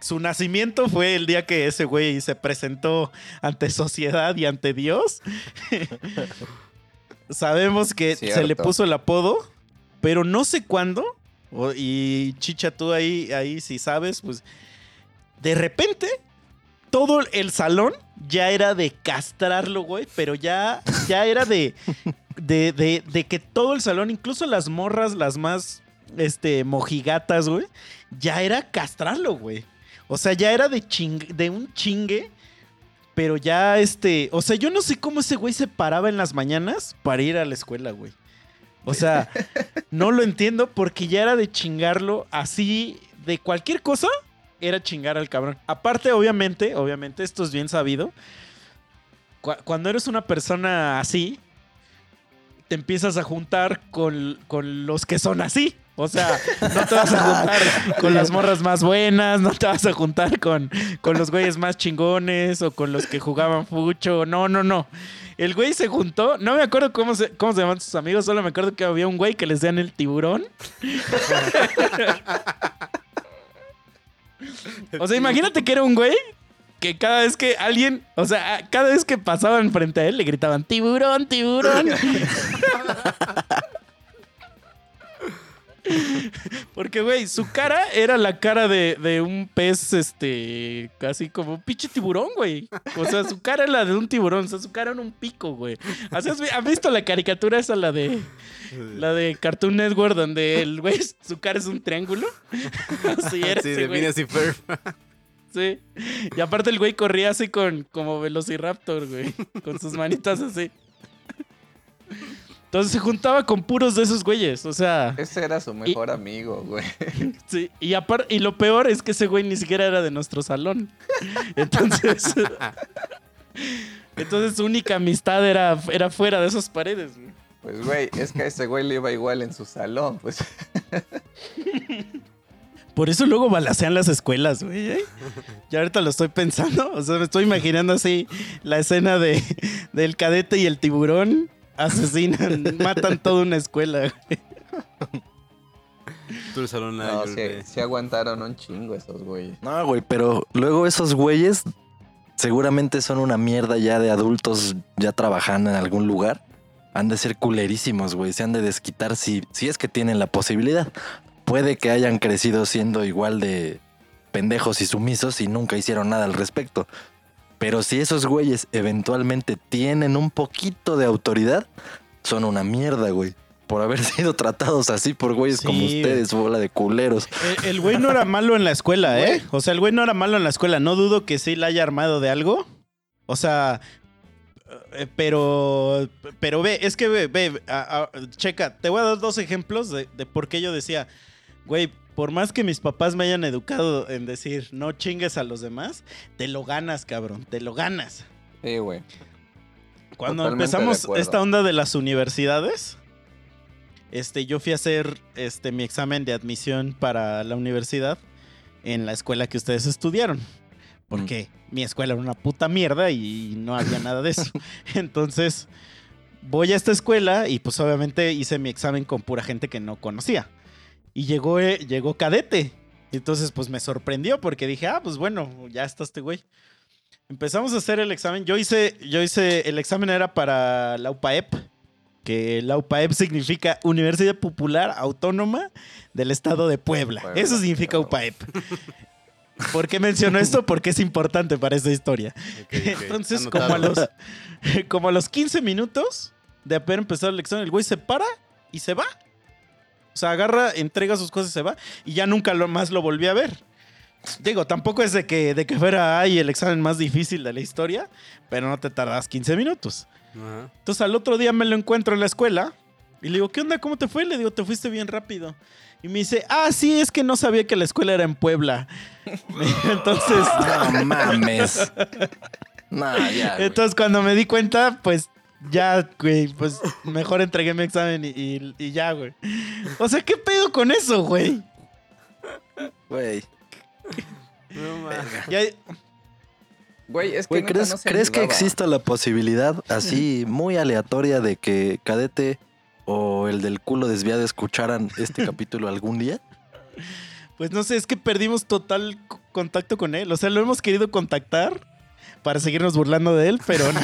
Su nacimiento fue el día que ese güey se presentó ante sociedad y ante Dios. Sabemos que se le puso el apodo, pero no sé cuándo. y Chicha, tú ahí, ahí si sabes, pues de repente todo el salón ya era de castrarlo, güey, pero ya, ya era de, de, de, de que todo el salón, incluso las morras, las más este, mojigatas, güey, ya era castrarlo, güey. O sea, ya era de, ching- de un chingue, pero ya este, o sea, yo no sé cómo ese güey se paraba en las mañanas para ir a la escuela, güey. O sea, no lo entiendo porque ya era de chingarlo así, de cualquier cosa, era chingar al cabrón. Aparte, obviamente, obviamente, esto es bien sabido. cu- cuando eres una persona así, te empiezas a juntar con, con los que son así. O sea, no te vas a juntar con las morras más buenas, no te vas a juntar con, con los güeyes más chingones o con los que jugaban fucho. No, no, no. El güey se juntó, no me acuerdo cómo se, cómo se llaman sus amigos, solo me acuerdo que había un güey que les decían el tiburón. O sea, imagínate que era un güey que cada vez que alguien, o sea, cada vez que pasaban frente a él le gritaban tiburón, tiburón. Porque, güey, su cara era la cara de, de un pez, este, casi como un pinche tiburón, güey. O sea, su cara era la de un tiburón, o sea, su cara era un pico, güey. O sea, ¿has vi- ¿has visto la caricatura esa, la de, la de Cartoon Network, donde el güey, su cara es un triángulo? Así era Sí, ese de y Ferb. Sí. Y aparte el güey corría así con como Velociraptor, güey. Con sus manitas así. Entonces se juntaba con puros de esos güeyes. O sea, Ese era su mejor amigo, güey. sí. Y, apar- y lo peor es que ese güey ni siquiera era de nuestro salón. Entonces. Entonces su única amistad era, era fuera de esas paredes, güey. Pues, güey, es que a ese güey le iba igual en su salón, pues. Por eso luego balacean las escuelas, güey. ¿eh? Ya ahorita lo estoy pensando. O sea, me estoy imaginando así la escena de, del cadete y el tiburón. Asesinan, matan toda una escuela. Tú el salón No, sí aguantaron un chingo esos güeyes. No, güey, pero luego esos güeyes seguramente son una mierda ya de adultos ya trabajando en algún lugar. Han de ser culerísimos, güey. Se han de desquitar si, si es que tienen la posibilidad. Puede que hayan crecido siendo igual de pendejos y sumisos y nunca hicieron nada al respecto. Pero si esos güeyes eventualmente tienen un poquito de autoridad, son una mierda, güey. por haber sido tratados así por güeyes como ustedes, bola de culeros. El, el güey no era malo en la escuela, ¿eh? O sea, el güey no era malo en la escuela. No dudo que sí la haya armado de algo. O sea, eh, pero, pero ve, es que ve, ve, a- a- checa, te voy a dar dos ejemplos de, de por qué yo decía, güey, por más que mis papás me hayan educado en decir, no chingues a los demás, te lo ganas, cabrón, te lo ganas. Sí, güey. Cuando Totalmente empezamos esta onda de las universidades, este, yo fui a hacer este, mi examen de admisión para la universidad en la escuela que ustedes estudiaron. Porque mi escuela era una puta mierda y no había nada de eso. Entonces, voy a esta escuela y pues obviamente hice mi examen con pura gente que no conocía. Y llegó, eh, llegó cadete. Entonces, pues me sorprendió porque dije, ah, pues bueno, ya está este güey. Empezamos a hacer el examen. Yo hice, yo hice, el examen era para la UPAEP, que la UPAEP significa Universidad Popular Autónoma del Estado de Puebla. Puebla, Eso significa claro. UPAEP. ¿Por qué menciono esto? Porque es importante para esta historia. Entonces, como a, los, como a los 15 minutos de haber empezado el examen, el güey se para y se va. O sea, agarra, entrega sus cosas y se va. Y ya nunca lo, más lo volví a ver. Digo, tampoco es de que, de que fuera ay, el examen más difícil de la historia, pero no te tardas 15 minutos. Ajá. Entonces al otro día me lo encuentro en la escuela y le digo, ¿qué onda? ¿Cómo te fue? Le digo, te fuiste bien rápido. Y me dice, ah, sí, es que no sabía que la escuela era en Puebla. Entonces, No mames. No, ya. entonces cuando me di cuenta, pues ya, güey, pues mejor entregué mi examen y, y- y ya, güey. O sea, ¿qué pedo con eso, güey? Güey. No mames. Ya- Güey, es que Güey, ¿crees, no se ¿crees que exista la posibilidad así muy aleatoria de que Cadete o el del culo desviado escucharan este capítulo algún día? Pues no sé, es que perdimos total contacto con él. O sea, lo hemos querido contactar para seguirnos burlando de él, pero no.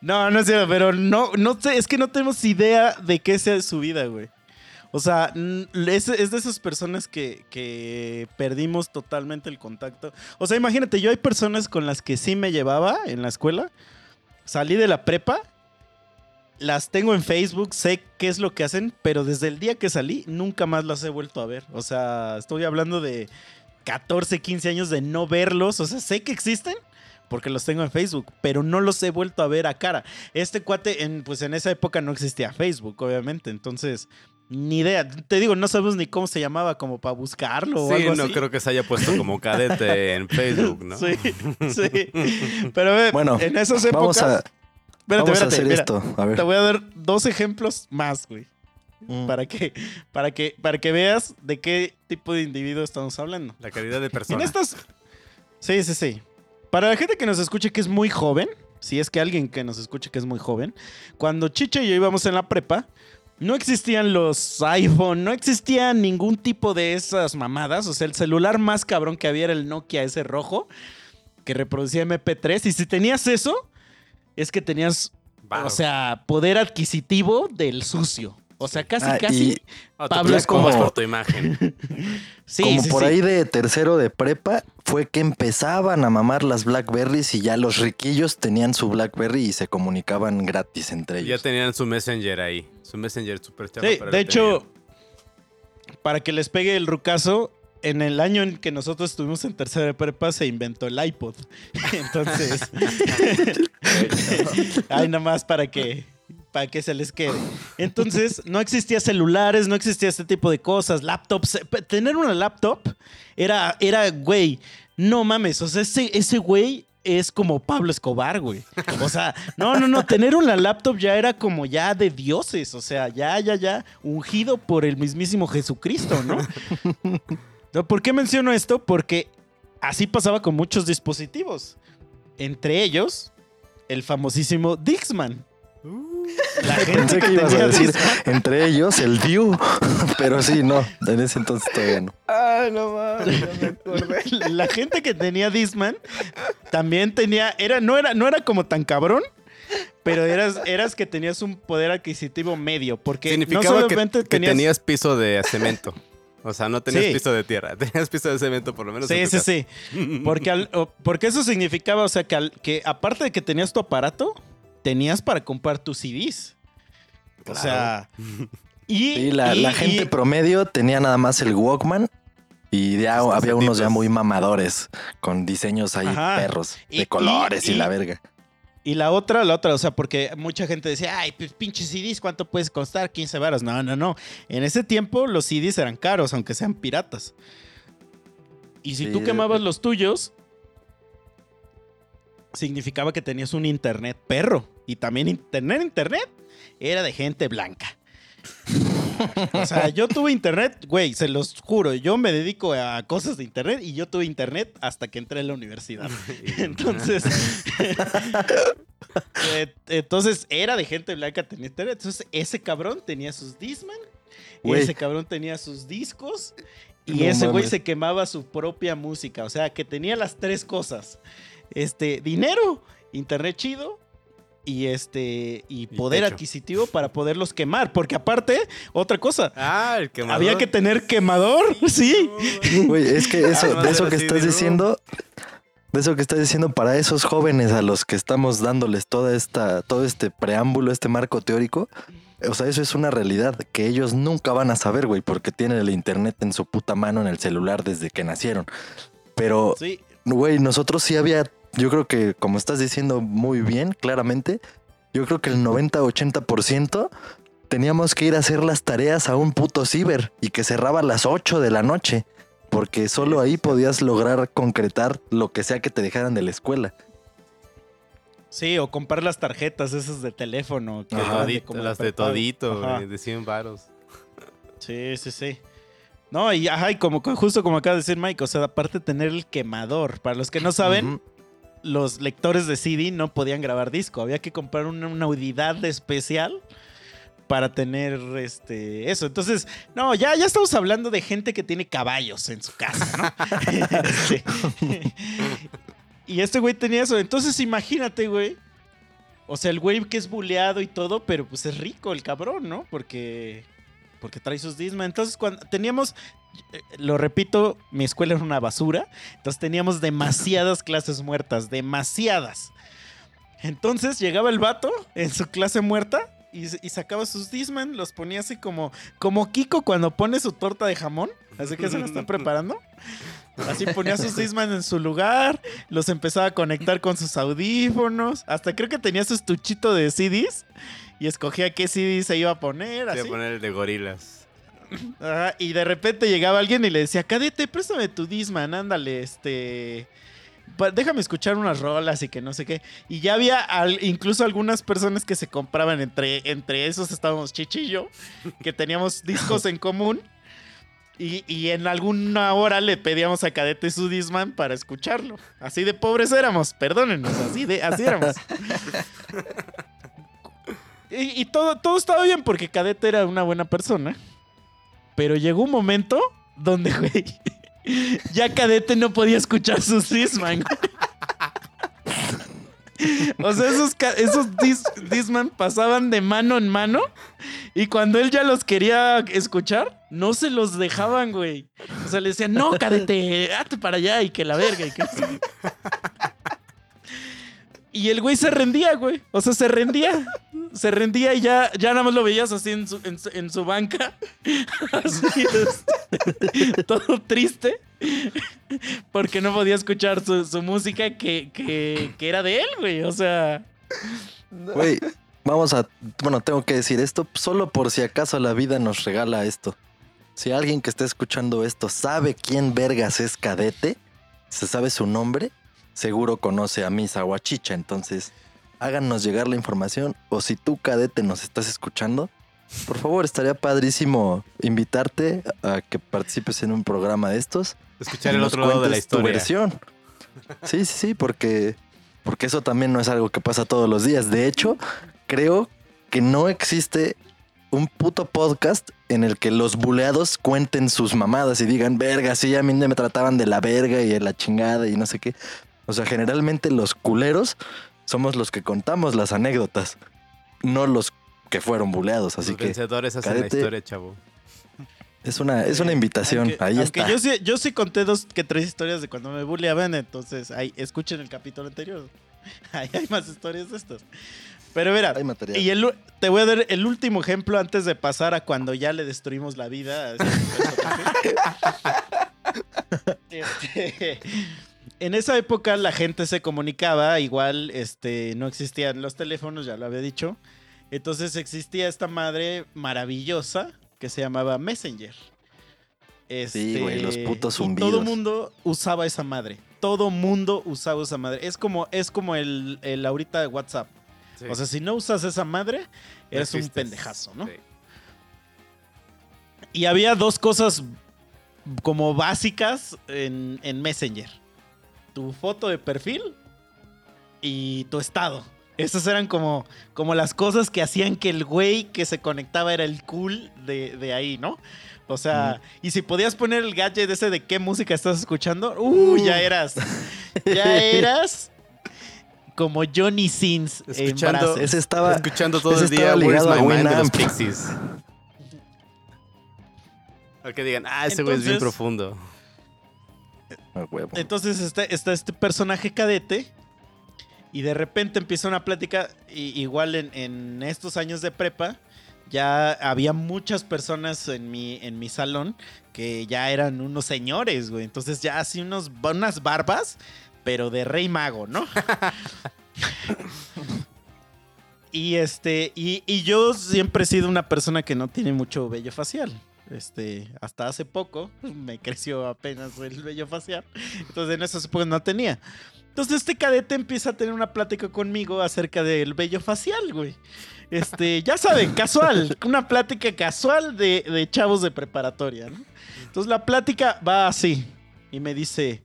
No, no es cierto, pero no, no sé, es que no tenemos idea de qué sea su vida, güey. O sea, es, es de esas personas que, que perdimos totalmente el contacto. O sea, imagínate, yo hay personas con las que sí me llevaba en la escuela. Salí de la prepa las tengo en Facebook, sé qué es lo que hacen, pero desde el día que salí nunca más las he vuelto a ver. O sea, estoy hablando de 14, 15 años de no verlos. O sea, sé que existen porque los tengo en Facebook, pero no los he vuelto a ver a cara. Este cuate, en, pues en esa época no existía Facebook, obviamente. Entonces, ni idea. Te digo, no sabemos ni cómo se llamaba como para buscarlo o Sí, algo no así. creo que se haya puesto como cadete en Facebook, ¿no? Sí, sí. Pero ve, Bueno, en esas Vamos épocas... a, espérate, vamos a hacer mira. esto. A ver. Te voy a dar dos ejemplos más, güey. Mm. Para que, para, que, para que veas de qué tipo de individuo estamos hablando. La calidad de En persona. estas. Sí, sí, sí. Para la gente que nos escuche que es muy joven, si es que alguien que nos escuche que es muy joven, cuando Chicha y yo íbamos en la prepa, no existían los iPhone, no existía ningún tipo de esas mamadas. O sea, el celular más cabrón que había era el Nokia ese rojo que reproducía MP3. Y si tenías eso, es que tenías o sea, poder adquisitivo del sucio. O sea, casi, Ah, casi. y Ah, Pablo es como- por tu imagen. Sí, como sí, por sí. ahí de tercero de prepa fue que empezaban a mamar las Blackberries y ya los riquillos tenían su Blackberry y se comunicaban gratis entre ya ellos. tenían su Messenger ahí. Su Messenger super chafa. Sí, de hecho, para que les pegue el rucazo, en el año en que nosotros estuvimos en tercera de prepa se inventó el iPod. Entonces, ay, nomás para que para que se les quede. Entonces, no existía celulares, no existía este tipo de cosas, laptops. Tener una laptop era, era, güey, no mames, o sea, ese, ese güey es como Pablo Escobar, güey. O sea, no, no, no, tener una laptop ya era como ya de dioses, o sea, ya, ya, ya, ungido por el mismísimo Jesucristo. ¿No? ¿Por qué menciono esto? Porque así pasaba con muchos dispositivos. Entre ellos, el famosísimo Dixman. La Pensé que ibas a decir entre ellos el View, pero sí, no, en ese entonces todavía no. Ay, no mames, ya me acordé. la gente que tenía Disman también tenía, era, no, era, no era como tan cabrón, pero eras, eras que tenías un poder adquisitivo medio, porque no Significaba que, solamente que tenías... tenías piso de cemento. O sea, no tenías Sí. piso de tierra. Tenías piso de cemento, por lo menos. Sí, sí, sí. Porque, al- porque eso significaba, o sea, que, al- que aparte de que tenías tu aparato, tenías para comprar tus CDs. O sea, y, Sí, la, y- la gente y- promedio tenía nada más el Walkman y ya había unos ya muy mamadores con diseños ahí Ajá. perros Y- de colores y, y- la verga. Y la otra, la otra, o sea, porque mucha gente decía, ay, pues pinches CDs, ¿cuánto puedes costar? 15 varos. No, no, no. En ese tiempo los CDs eran caros, aunque sean piratas. Y si Sí, tú quemabas los tuyos, significaba que tenías un internet perro. Y también tener internet era de gente blanca. O sea, yo tuve internet, güey, se los juro, yo me dedico a cosas de internet y yo tuve internet hasta que entré a la universidad. Entonces, eh, entonces era de gente blanca tenía internet. Entonces, ese cabrón tenía sus Disman, Güey. ese cabrón tenía sus discos y No ese güey se quemaba su propia música. O sea, que tenía las tres cosas: este, dinero, internet chido. Y este. Y poder adquisitivo para poderlos quemar. Porque aparte, otra cosa. Ah, el quemador. Había que tener quemador. Sí. Güey, es que eso, Además de eso que estás diciendo, de eso que estás diciendo para esos jóvenes a los que estamos dándoles toda esta, todo este preámbulo, este marco teórico, o sea, eso es una realidad que ellos nunca van a saber, güey, porque tienen el internet en su puta mano en el celular desde que nacieron. Pero Sí. Güey, nosotros sí había, yo creo que como estás diciendo muy bien, claramente, yo creo que el 90-80% teníamos que ir a hacer las tareas a un puto ciber y que cerraba a las 8 de la noche, porque solo ahí podías lograr concretar lo que sea que te dejaran de la escuela. Sí, o comprar las tarjetas esas de teléfono. que De como las de todito, güey, de 100 varos. Sí, sí, sí. No, y ajá, y como justo como acaba de decir Mike, o sea, aparte de tener el quemador. Para los que no saben. Los lectores de CD no podían grabar disco. Había que comprar una, una unidad especial para tener este eso. Entonces, no, ya, ya estamos hablando de gente que tiene caballos en su casa, ¿no? Y este güey tenía eso. Entonces, imagínate, güey. O sea, el güey que es buleado y todo, pero pues es rico el cabrón, ¿no? Porque porque trae sus Disman. Entonces, cuando teníamos, lo repito, mi escuela era una basura. Entonces teníamos demasiadas clases muertas, demasiadas. Entonces llegaba el vato en su clase muerta y, y sacaba sus Disman, los ponía así como, como Kiko cuando pone su torta de jamón, así que se la está preparando. Así ponía sus Disman en su lugar, los empezaba a conectar con sus audífonos, hasta creo que tenía su estuchito de CDs y escogía qué CD se iba a poner. Voy Así. a poner el de gorilas. Ajá, y de repente llegaba alguien y le decía, cadete, préstame tu Disman, ándale, este... Déjame escuchar unas rolas y que no sé qué. Y ya había al- incluso algunas personas que se compraban entre, entre esos estábamos Chichi y yo, que teníamos discos en común. Y, y en alguna hora le pedíamos a Cadete su Disman para escucharlo. Así de pobres éramos, perdónenos, así de, así éramos. Y, y todo, todo estaba bien porque Cadete era una buena persona. Pero llegó un momento donde, güey, ya Cadete no podía escuchar sus Disman. güey. O sea, esos, esos dis- Disman pasaban de mano en mano y cuando él ya los quería escuchar, no se los dejaban, güey. O sea, le decían, no, Cadete, hazte para allá y que la verga. Y, que... y el güey se rendía, güey. O sea, se rendía. Se rendía y ya, ya nada más lo veías así en su, en su, en su banca. Así, este, todo triste. Porque no podía escuchar su, su música que, que, que era de él, güey. O sea. Güey, vamos a. Bueno, tengo que decir esto solo por si acaso la vida nos regala esto. Si alguien que está escuchando esto sabe quién vergas es cadete, se sabe su nombre, seguro conoce a Misa Guachicha. Entonces, háganos llegar la información. O si tú, cadete, nos estás escuchando, por favor, estaría padrísimo invitarte a que participes en un programa de estos. Escuchar el otro lado de la cuentes tu historia. versión. Sí, sí, sí, porque, porque eso también no es algo que pasa todos los días. De hecho, creo que no existe un puto podcast en el que los buleados cuenten sus mamadas y digan, verga, sí, a mí me trataban de la verga y de la chingada y no sé qué. O sea, generalmente los culeros somos los que contamos las anécdotas, no los que fueron buleados. Así Los que vencedores hacen la historia, chavo. es una, es una invitación. Aunque, Ahí aunque está. Yo sí, yo sí conté dos que tres historias de cuando me bulleaban, entonces ahí escuchen el capítulo anterior. Ahí hay más historias de estas. Pero mira, Hay material. y el te voy a dar el último ejemplo antes de pasar a cuando ya le destruimos la vida. personaje. Este, en esa época la gente se comunicaba, igual este, no existían los teléfonos, ya lo había dicho. Entonces existía esta madre maravillosa que se llamaba Messenger. Sí, güey, los putos y Todo zumbidos. mundo usaba esa madre. Todo mundo usaba esa madre. Es como, es como el, el ahorita de WhatsApp. Sí. O sea, si no usas esa madre, No eres un pendejazo, ¿no? Sí. Y había dos cosas como básicas en, en Messenger. Tu foto de perfil y tu estado. Esas eran como, como las cosas que hacían que el güey que se conectaba era el cool de, de ahí, ¿no? O sea, y si podías poner el gadget ese de qué música estás escuchando, uh, ya eras. Ya eras como Johnny Sins en Escuchando- Brazzers. Ese estaba. Escuchando todo ese el día ligado a Mind de los. Pixies. O que digan, ah, ese güey es bien profundo. Huevo. Entonces está, está este personaje cadete y de repente empieza una plática, y- igual en, en estos años de prepa, ya había muchas personas en mi, en mi salón que ya eran unos señores, güey. Entonces ya así unos, unas barbas, pero de rey mago, ¿no? y este, y, y yo siempre he sido una persona que no tiene mucho vello facial. Este, hasta hace poco me creció apenas el vello facial. Entonces en esas épocas no tenía. Entonces este cadete empieza a tener una plática conmigo acerca del vello facial, güey. Este, ya saben, casual, una plática casual de, de chavos de preparatoria, ¿no? Entonces la plática va así y me dice,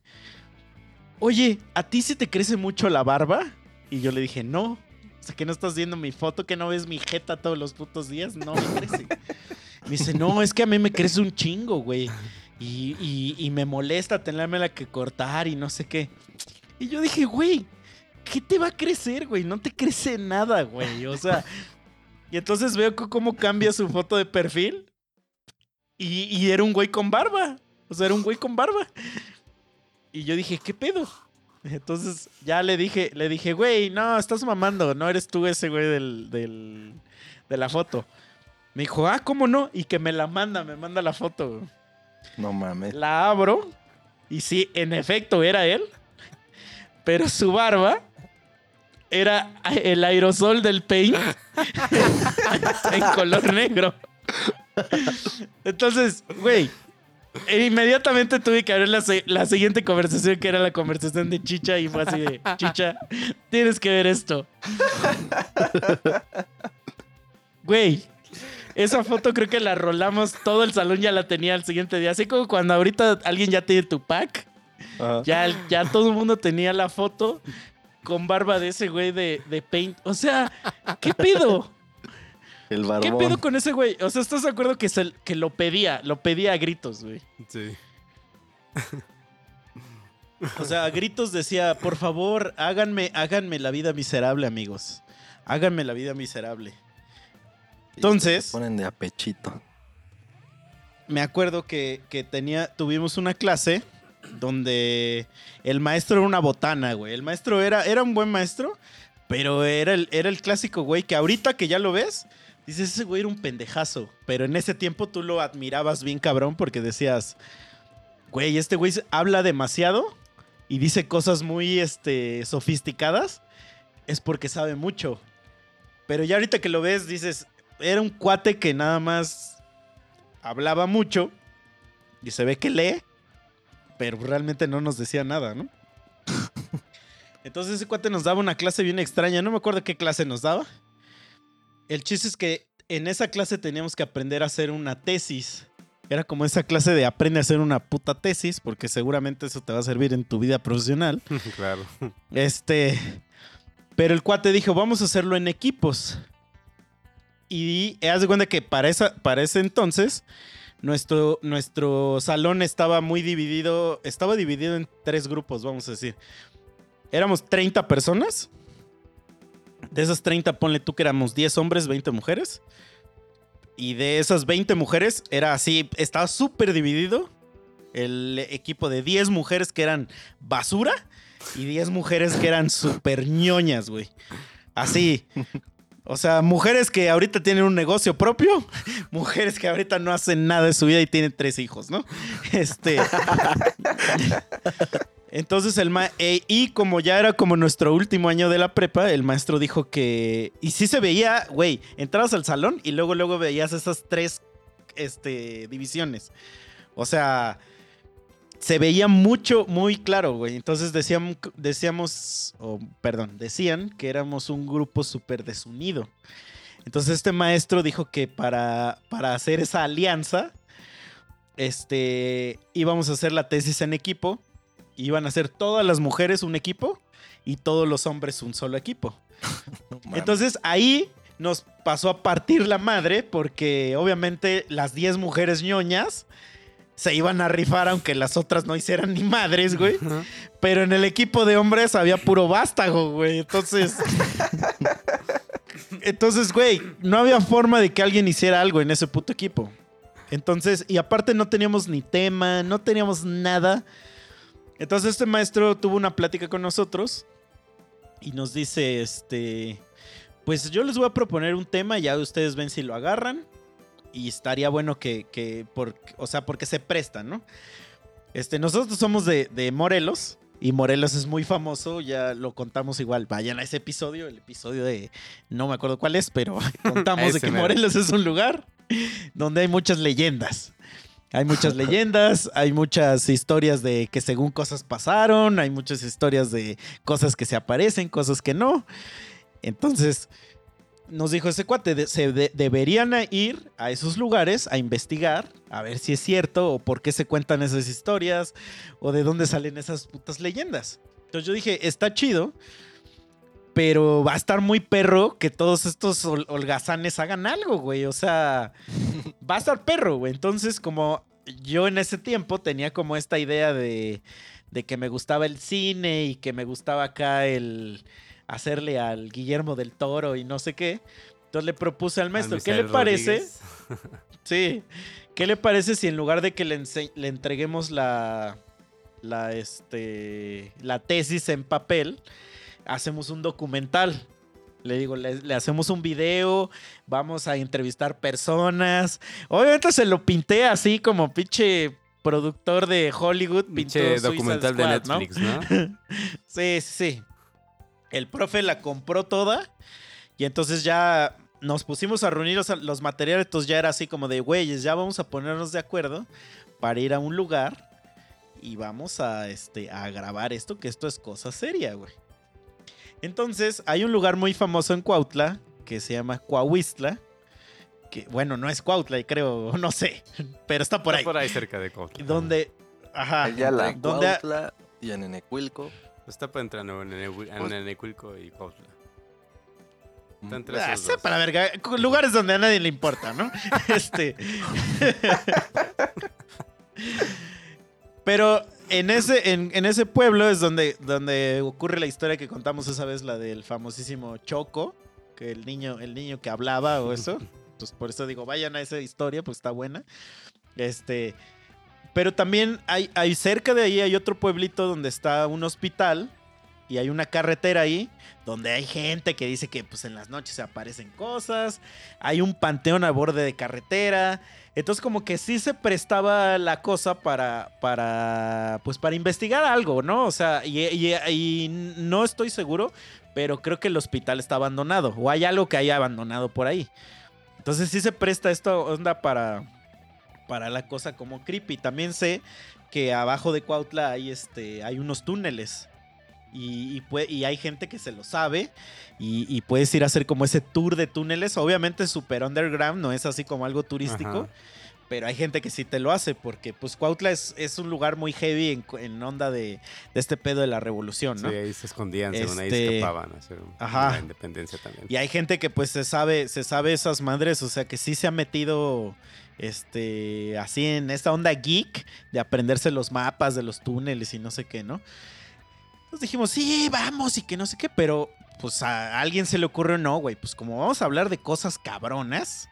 oye, ¿a ti se te crece mucho la barba? Y yo le dije, no. O sea, que no estás viendo mi foto, que no ves mi jeta todos los putos días, no me crece. Me dice, no, es que a mí me crece un chingo, güey. Y, y- me molesta tenerme que cortar y no sé qué. Y yo dije, güey, ¿qué te va a crecer, güey? No te crece nada, güey. O sea, y entonces veo cómo cambia su foto de perfil. Y, y era un güey con barba. O sea, era un güey con barba. Y yo dije, ¿qué pedo? Entonces ya le dije, le dije, güey, no, estás mamando, no eres tú ese güey del, del- de la foto. Me dijo, ah, ¿cómo no? Y que me la manda, me manda la foto. güey. No mames. La abro y sí, en efecto era él, pero su barba era el aerosol del paint en color negro. Entonces, güey, e inmediatamente tuve que abrir la, la siguiente conversación, que era la conversación de Chicha, y fue así de, Chicha, tienes que ver esto. Güey, esa foto creo que la rolamos, todo el salón ya la tenía al siguiente día. Así como cuando ahorita alguien ya tiene tu pack, Ajá. ya, ya todo el mundo tenía la foto con barba de ese güey de, de Paint. O sea, ¿qué pedo? El ¿Qué barbón. pedo con ese güey? O sea, ¿estás de acuerdo que, se- que lo pedía? Lo pedía a gritos, güey. Sí. O sea, a gritos decía, por favor, háganme, háganme la vida miserable, amigos. Háganme la vida miserable. Entonces- se ponen de apechito. me acuerdo que, que tenía, tuvimos una clase donde el maestro era una botana, güey. El maestro era, era un buen maestro, pero era el, era el clásico, güey, que ahorita que ya lo ves, dices, ese güey era un pendejazo. Pero en ese tiempo tú lo admirabas bien cabrón porque decías, güey, este güey habla demasiado y dice cosas muy este, sofisticadas, es porque sabe mucho. Pero ya ahorita que lo ves, dices, era un cuate que nada más hablaba mucho y se ve que lee, pero realmente no nos decía nada, ¿no? Entonces ese cuate nos daba una clase bien extraña, no me acuerdo qué clase nos daba. El chiste es que en esa clase teníamos que aprender a hacer una tesis. Era como esa clase de aprende a hacer una puta tesis, porque seguramente eso te va a servir en tu vida profesional. claro. Este. Pero el cuate dijo, vamos a hacerlo en equipos. Y haz de cuenta que para, esa, para ese entonces, nuestro, nuestro salón estaba muy dividido. Estaba dividido en tres grupos, vamos a decir. Éramos 30 personas. De esas 30, ponle tú que éramos 10 hombres, 20 mujeres. Y de esas 20 mujeres, era así, estaba súper dividido. El equipo de 10 mujeres que eran basura y 10 mujeres que eran súper ñoñas, güey. Así. O sea, mujeres que ahorita tienen un negocio propio, mujeres que ahorita no hacen nada de su vida y tienen tres hijos, ¿no? Este. Entonces el ma eh, y como ya era como nuestro último año de la prepa, el maestro dijo que y sí se veía, güey, entrabas al salón y luego luego veías esas tres este divisiones. O sea, se veía mucho, muy claro, güey. Entonces decíamos, decíamos, o perdón, decían que éramos un grupo súper desunido. Entonces este maestro dijo que para, para hacer esa alianza, este, íbamos a hacer la tesis en equipo. Iban a ser todas las mujeres un equipo y todos los hombres un solo equipo. Entonces ahí nos pasó a partir la madre porque obviamente las 10 mujeres ñoñas se iban a rifar aunque las otras no hicieran ni madres, güey. Pero en el equipo de hombres había puro vástago, güey. Entonces... Entonces, güey, no había forma de que alguien hiciera algo en ese puto equipo. Entonces, y aparte no teníamos ni tema, no teníamos nada. Entonces este maestro tuvo una plática con nosotros y nos dice, este, pues yo les voy a proponer un tema, ya ustedes ven si lo agarran y estaría bueno que, que por, o sea, porque se prestan, ¿no? Este, nosotros somos de, de Morelos y Morelos es muy famoso, ya lo contamos igual, vayan a ese episodio, el episodio de, no me acuerdo cuál es, pero contamos de que mero. Morelos es un lugar donde hay muchas leyendas. Hay muchas leyendas, hay muchas historias de que según cosas pasaron, hay muchas historias de cosas que se aparecen, cosas que no. Entonces, nos dijo ese cuate, de- se de- deberían ir a esos lugares a investigar, a ver si es cierto o por qué se cuentan esas historias o de dónde salen esas putas leyendas. Entonces yo dije, está chido, pero va a estar muy perro que todos estos hol- holgazanes hagan algo, güey. O sea, va a estar perro, güey. Entonces, como yo en ese tiempo tenía como esta idea de, de que me gustaba el cine y que me gustaba acá el hacerle al Guillermo del Toro y no sé qué. Entonces le propuse al maestro, ¿qué le parece? Sí. ¿Qué le parece si en lugar de que le, entreguemos la, la, este, la tesis en papel, hacemos un documental? Le digo, le, le hacemos un video, vamos a entrevistar personas. Obviamente se lo pinté así como pinche productor de Hollywood. Pinche documental de. Netflix, ¿no? Sí, sí, sí. El profe la compró toda y entonces ya nos pusimos a reunir los, los materiales, entonces ya era así como de, güeyes, ya vamos a ponernos de acuerdo para ir a un lugar y vamos a, este, a grabar esto, que esto es cosa seria, güey. Entonces, hay un lugar muy famoso en Cuautla que se llama Coahuistla, que, bueno, no es Cuautla, creo, no sé, pero está por Está ahí. por ahí cerca de Cuautla. Donde, ajá. Entre ¿Dónde ha- Cuautla y en Enecuilco. Está en Pues- Nenecuilco y Cuautla. Está entre Ah, sepa la verga. Lugares donde a nadie le importa, ¿no? este. Pero en ese, en, en ese pueblo es donde, donde ocurre la historia que contamos esa vez, la del famosísimo Choco, que el niño, el niño que hablaba o eso. Entonces, por eso digo, vayan a esa historia, pues está buena. Este. Pero también hay, cerca de ahí hay otro pueblito donde está un hospital y hay una carretera ahí donde hay gente que dice que pues en las noches se aparecen cosas, hay un panteón a borde de carretera, entonces como que sí se prestaba la cosa para para pues para investigar algo, ¿no? O sea, y, y- y no estoy seguro, pero creo que el hospital está abandonado o hay algo que haya abandonado por ahí. Entonces sí se presta esta onda para para la cosa como creepy. También sé que abajo de Cuautla hay este hay unos túneles y, y hay gente que se lo sabe y, y puedes ir a hacer como ese tour de túneles. Obviamente super underground, no es así como algo turístico, Ajá. pero hay gente que sí te lo hace porque pues Cuautla es, es un lugar muy heavy en, onda de, de este pedo de la revolución, ¿no? Sí, ahí se escondían, según ahí Este- escapaban a hacer un- Ajá. la independencia también. Y hay gente que pues se sabe, se sabe esas madres, o sea que sí se ha metido este así en esta onda geek de aprenderse los mapas de los túneles y no sé qué, ¿no? Entonces dijimos, sí, vamos y que no sé qué, pero pues a alguien se le ocurrió, no, güey, pues como vamos a hablar de cosas cabronas,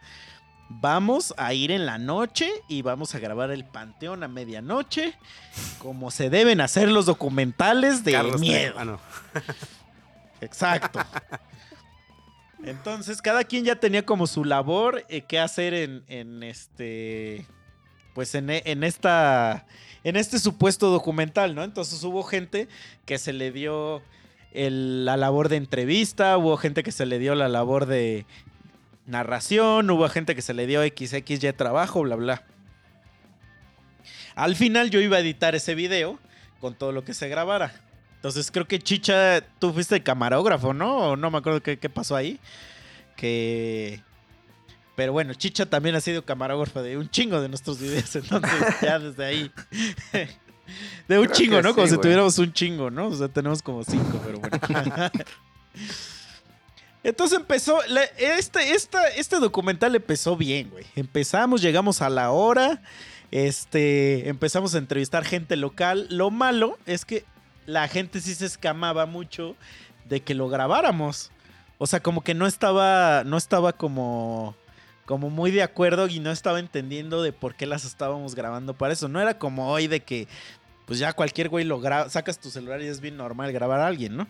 vamos a ir en la noche y vamos a grabar el panteón a medianoche, como se deben hacer los documentales de Carlos miedo. Ah. Exacto. Entonces, cada quien ya tenía como su labor, eh, qué hacer en, este. Pues en, esta. En este supuesto documental, ¿no? Entonces hubo gente que se le dio la labor de entrevista, hubo gente que se le dio la labor de narración, hubo gente que se le dio XXY trabajo, bla, bla. Al final yo iba a editar ese video con todo lo que se grabara. Entonces creo que Chicha, tú fuiste el camarógrafo, ¿no? O no me acuerdo qué, qué pasó ahí. Que... Pero bueno, Chicha también ha sido camarógrafo de un chingo de nuestros videos. Entonces ya desde ahí... De un Creo chingo, ¿no? Como si tuviéramos un chingo, ¿no? O sea, tenemos como cinco, pero bueno. Entonces empezó, la- este, esta, este documental empezó bien, güey. Empezamos, llegamos a la hora, este, empezamos a entrevistar gente local. Lo malo es que la gente sí se escamaba mucho de que lo grabáramos. O sea, como que no estaba, no estaba como, como muy de acuerdo y no estaba entendiendo de por qué las estábamos grabando para eso. No era como hoy de que, pues ya cualquier güey lo graba, sacas tu celular y es bien normal grabar a alguien, ¿no?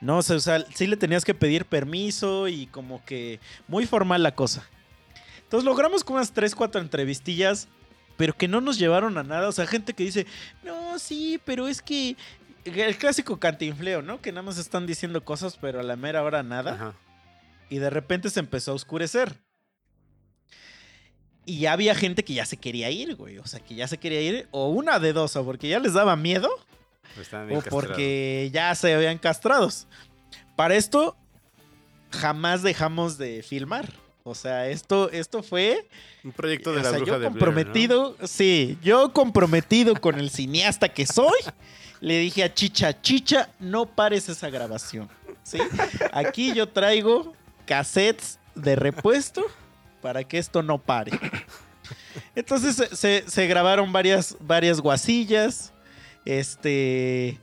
No, o sea, o sea, sí le tenías que pedir permiso y como que muy formal la cosa. Entonces logramos como unas 3, 4 entrevistillas, pero que no nos llevaron a nada. O sea, gente que dice, no, sí, pero es que el clásico cantinfleo, ¿no? Que nada más están diciendo cosas, pero a la mera hora nada. Ajá. Y de repente se empezó a oscurecer. Y ya había gente que ya se quería ir, güey. O sea, que ya se quería ir. O una de dos, o porque ya les daba miedo estaban bien o castrados. porque ya se habían castrados. Para esto, jamás dejamos de filmar. O sea, esto, esto fue. Un proyecto de o la sea, bruja yo de Blair, ¿no? comprometido, sí, yo comprometido con el cineasta que soy, le dije a Chicha, Chicha, no pares esa grabación. ¿sí? Aquí yo traigo cassettes de repuesto para que esto no pare. Entonces se, grabaron varias, varias guasillas. Este.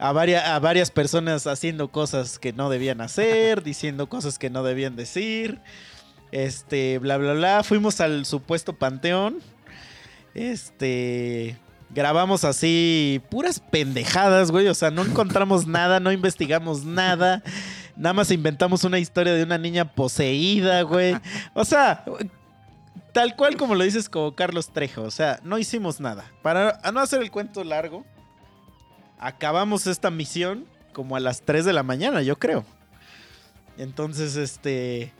A, varias, a varias personas haciendo cosas que no debían hacer, diciendo cosas que no debían decir. Este, bla, bla, bla. Fuimos al supuesto panteón. Este. Grabamos así puras pendejadas, güey. O sea, no encontramos nada, no investigamos nada. Nada más inventamos una historia de una niña poseída, güey. O sea, tal cual como lo dices como Carlos Trejo. O sea, no hicimos nada. Para no hacer el cuento largo, acabamos esta misión como a las 3 de la mañana, yo creo. Entonces, este,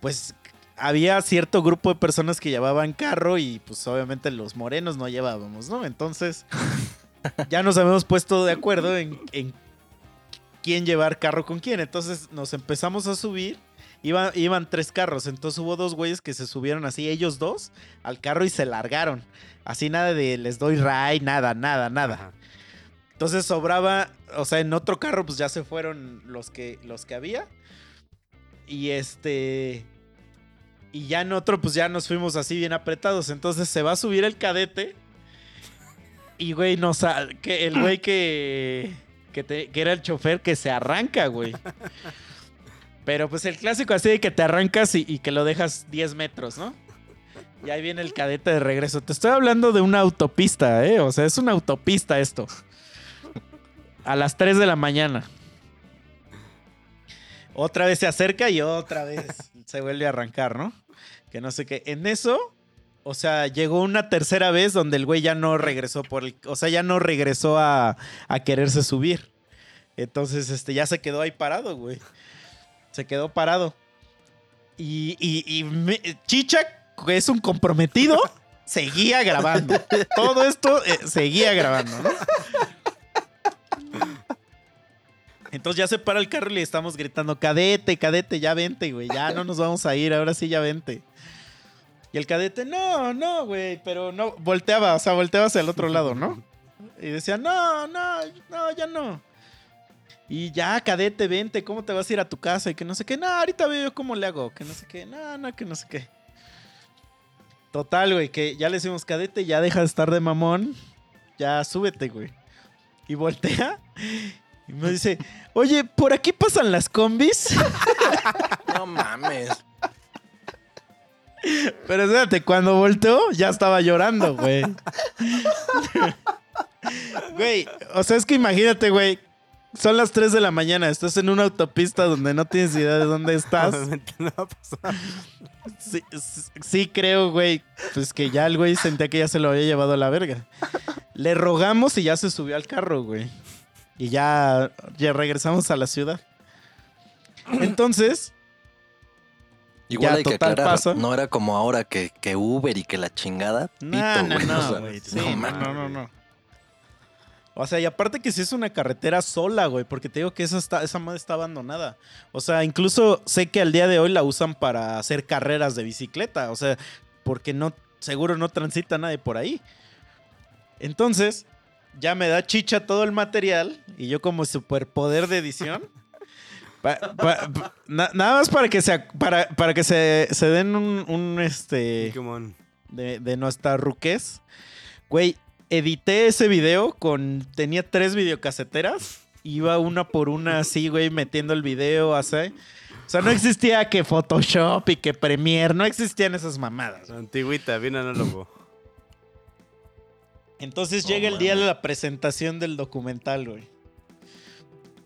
pues había cierto grupo de personas que llevaban carro y pues obviamente los morenos no llevábamos, ¿no? Entonces, ya nos habíamos puesto de acuerdo en, en quién llevar carro con quién. Entonces nos empezamos a subir. Iba- iban tres carros, entonces hubo dos güeyes que se subieron así, ellos dos, al carro y se largaron. Así nada de les doy ray, nada, nada, nada. Ajá. Entonces sobraba, o sea, en otro carro pues ya se fueron los que, los que había. Y este... Y ya en otro pues ya nos fuimos así bien apretados. Entonces se va a subir el cadete. Y güey, nos... a- Que el güey que... Que era el chofer que se arranca, güey. Pero pues el clásico así de que te arrancas y, y que lo dejas 10 metros, ¿no? Y ahí viene el cadete de regreso. Te estoy hablando de una autopista, ¿eh? O sea, es una autopista esto. A las 3 de la mañana. Otra vez se acerca y otra vez se vuelve a arrancar, ¿no? Que no sé qué. En eso, o sea, llegó una tercera vez donde el güey ya no regresó por el. O sea, ya no regresó a, a quererse subir. Entonces, este, ya se quedó ahí parado, güey. Se quedó parado. Y, y, y me- Chicha, que es un comprometido, seguía grabando. Todo esto eh, seguía grabando, ¿no? Entonces ya se para el carro y le estamos gritando, cadete, cadete, ya vente, güey, ya no nos vamos a ir, ahora sí ya vente. Y el cadete, no, no, güey, pero no, volteaba, o sea, volteaba hacia el otro lado, ¿no? Y decía, no, no, no, ya no. Y ya, cadete, vente, ¿cómo te vas a ir a tu casa? Y que no sé qué, no, ahorita veo yo cómo le hago, que no sé qué, no, no, que no sé qué. Total, güey, que ya le decimos, cadete, ya deja de estar de mamón, ya súbete, güey. Y voltea y me dice, oye, ¿por aquí pasan las combis? No mames. Pero espérate, cuando volteó ya estaba llorando, güey. Güey, o sea, es que imagínate, güey. son las 3 de la mañana, estás en una autopista donde no tienes idea de dónde estás. Obviamente no va a pasar. Sí, sí- sí creo, güey, pues que ya el güey sentía que ya se lo había llevado a la verga. Le rogamos y ya se subió al carro, güey. Y ya, ya regresamos a la ciudad. Entonces, Igual Ya, hay que aclarar, pasa. no era como ahora que, que Uber y que la chingada. no, pito, no, güey, o no, sea, güey. Sí, no no, no, no. O sea, y aparte que si es una carretera sola, güey, porque te digo que esa, está, esa madre está abandonada. O sea, incluso sé que al día de hoy la usan para hacer carreras de bicicleta. O sea, porque no, seguro no transita nadie por ahí. Entonces, ya me da chicha todo el material y yo como superpoder de edición. Pa- pa- pa- na- nada más para que se, para, para que se, se den un, un, este de, de nuestra ruquez. Güey, edité ese video con. Tenía tres videocaseteras. Iba una por una así, güey, metiendo el video así. O sea, no existía que Photoshop y que Premiere, no existían esas mamadas. Antigüita, bien análogo. Entonces llega el día de la presentación del documental, güey.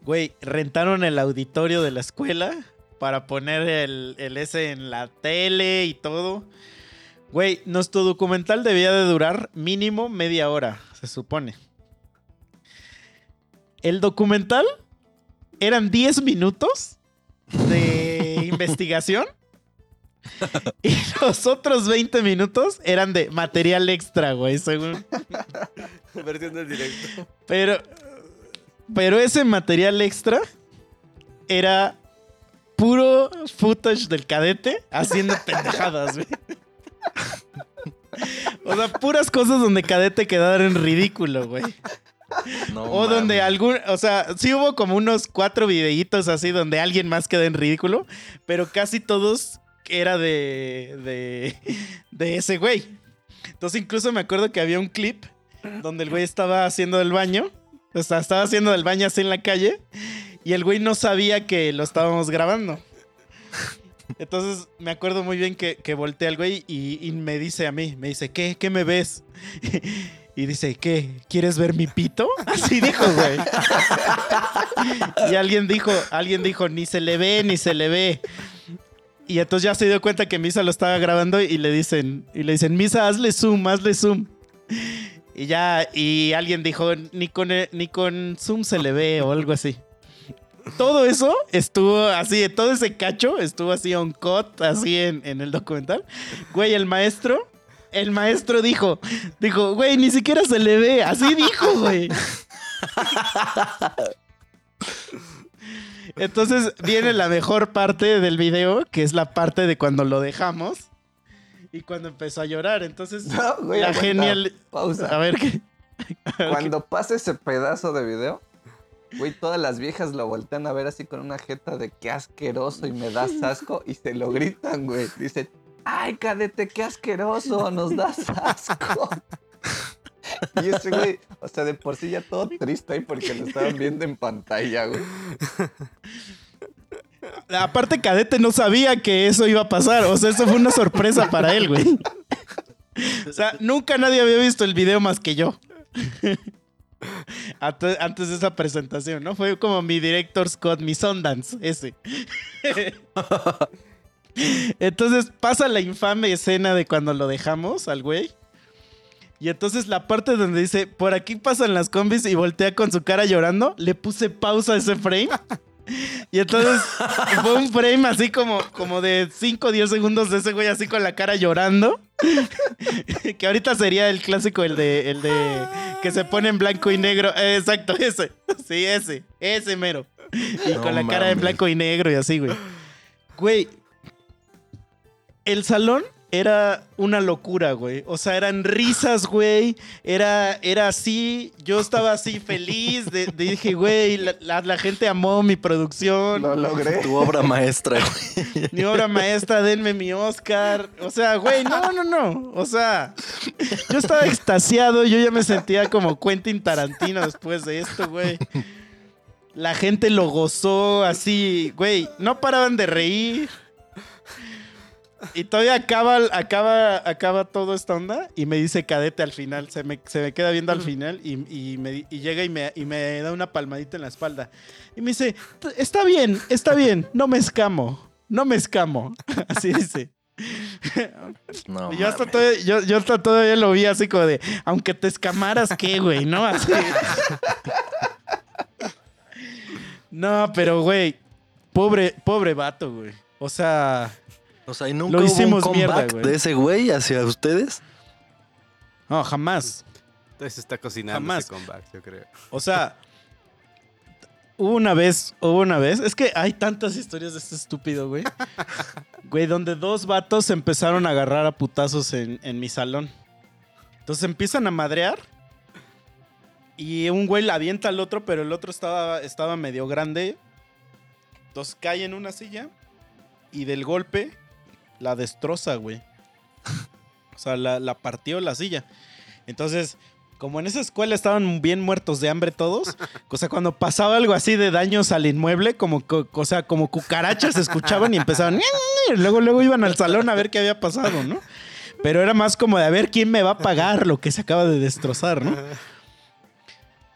Güey, rentaron el auditorio de la escuela para poner el, el ese en la tele y todo. Güey, nuestro documental debía de durar mínimo media hora, se supone. El documental eran 10 minutos de investigación. Y los otros 20 minutos eran de material extra, güey, según. Versión del directo. Pero, pero ese material extra era puro footage del cadete haciendo pendejadas, güey. O sea, puras cosas donde cadete quedara en ridículo, güey. No O donde algún, o sea, sí hubo como unos cuatro videitos así donde alguien más quedó en ridículo, pero casi todos era de, de, de ese güey. Entonces incluso me acuerdo que había un clip donde el güey estaba haciendo el baño, estaba haciendo el baño así en la calle y el güey no sabía que lo estábamos grabando. Entonces me acuerdo muy bien que, que volteé al güey y, y me dice a mí, me dice, ¿qué? ¿Qué me ves? Y dice, ¿qué? ¿Quieres ver mi pito? Así dijo, güey. Y alguien dijo, alguien dijo, ni se le ve, ni se le ve. Y entonces ya se dio cuenta que Misa lo estaba grabando y le dicen, y le dicen, Misa, hazle zoom, hazle zoom. Y ya, y alguien dijo, ni con, e- ni con zoom se le ve o algo así. Todo eso estuvo así, todo ese cacho estuvo así on cut, así en, en el documental. Güey, el maestro, el maestro dijo, dijo, güey, ni siquiera se le ve. Así dijo, güey. Entonces viene la mejor parte del video, que es la parte de cuando lo dejamos y cuando empezó a llorar. Entonces, No, güey, la aguanta. genial. Pausa. A ver qué. Cuando pasa ese pedazo de video, güey, todas las viejas lo voltean a ver así con una jeta de qué asqueroso y me das asco y se lo gritan, güey. Dicen, ay, cadete, qué asqueroso, nos das asco. Y ese güey, o sea, de por sí ya todo triste ahí porque lo estaban viendo en pantalla, güey. Aparte, Cadete no sabía que eso iba a pasar. O sea, eso fue una sorpresa para él, güey. O sea, nunca nadie había visto el video más que yo. Ante- Antes de esa presentación, ¿no? Fue como mi director Scott, mi Sundance, ese. Entonces pasa la infame escena de cuando lo dejamos al güey. Y entonces la parte donde dice, por aquí pasan las combis y voltea con su cara llorando, le puse pausa a ese frame. Y entonces fue un frame así como, como de 5 o 10 segundos de ese güey así con la cara llorando. que ahorita sería el clásico, el de, el de que se pone en blanco y negro. Eh, exacto, ese. Sí, ese. Ese mero. Y No con la cara en blanco y negro y así, güey. Güey. El salón era una locura, güey. O sea, eran risas, güey. Era, era así. Yo estaba así feliz. De, de- dije, güey, la, la- la gente amó mi producción. Lo logré. Tu obra maestra, güey. Mi obra maestra, denme mi Oscar. O sea, güey, no, no, no. O sea, yo estaba extasiado. Yo ya me sentía como Quentin Tarantino después de esto, güey. La gente lo gozó así, güey. No paraban de reír. Y todavía acaba, acaba, acaba toda esta onda y me dice cadete al final. Se me, se me queda viendo al final y, y me, y llega y me, y me da una palmadita en la espalda. Y me dice, está bien, está bien, no me escamo, no me escamo. Así dice. No, Y yo, hasta todavía, yo, yo hasta todavía lo vi así como de, aunque te escamaras, ¿qué, güey? ¿No? Así. No, pero, güey, pobre, pobre vato, güey. O sea, O sea, ¿y nunca Lo hubo hicimos un mierda, comeback güey. de ese güey hacia ustedes? no, jamás. Entonces está cocinando Jamás. ese comeback, yo creo. O sea, hubo una vez, hubo una vez, es que hay tantas historias de este estúpido, güey. Güey, donde dos vatos se empezaron a agarrar a putazos en, en mi salón. Entonces empiezan a madrear. Y un güey la avienta al otro, pero el otro estaba, estaba medio grande. Entonces cae en una silla. Y del golpe la destroza, güey. O sea, la, partió la silla. Entonces, como en esa escuela estaban bien muertos de hambre todos, o sea, cuando pasaba algo así de daños al inmueble, como, co- o sea, como cucarachas se escuchaban y empezaban, luego, luego iban al salón a ver qué había pasado, ¿no? Pero era más como de a ver quién me va a pagar lo que se acaba de destrozar, ¿no?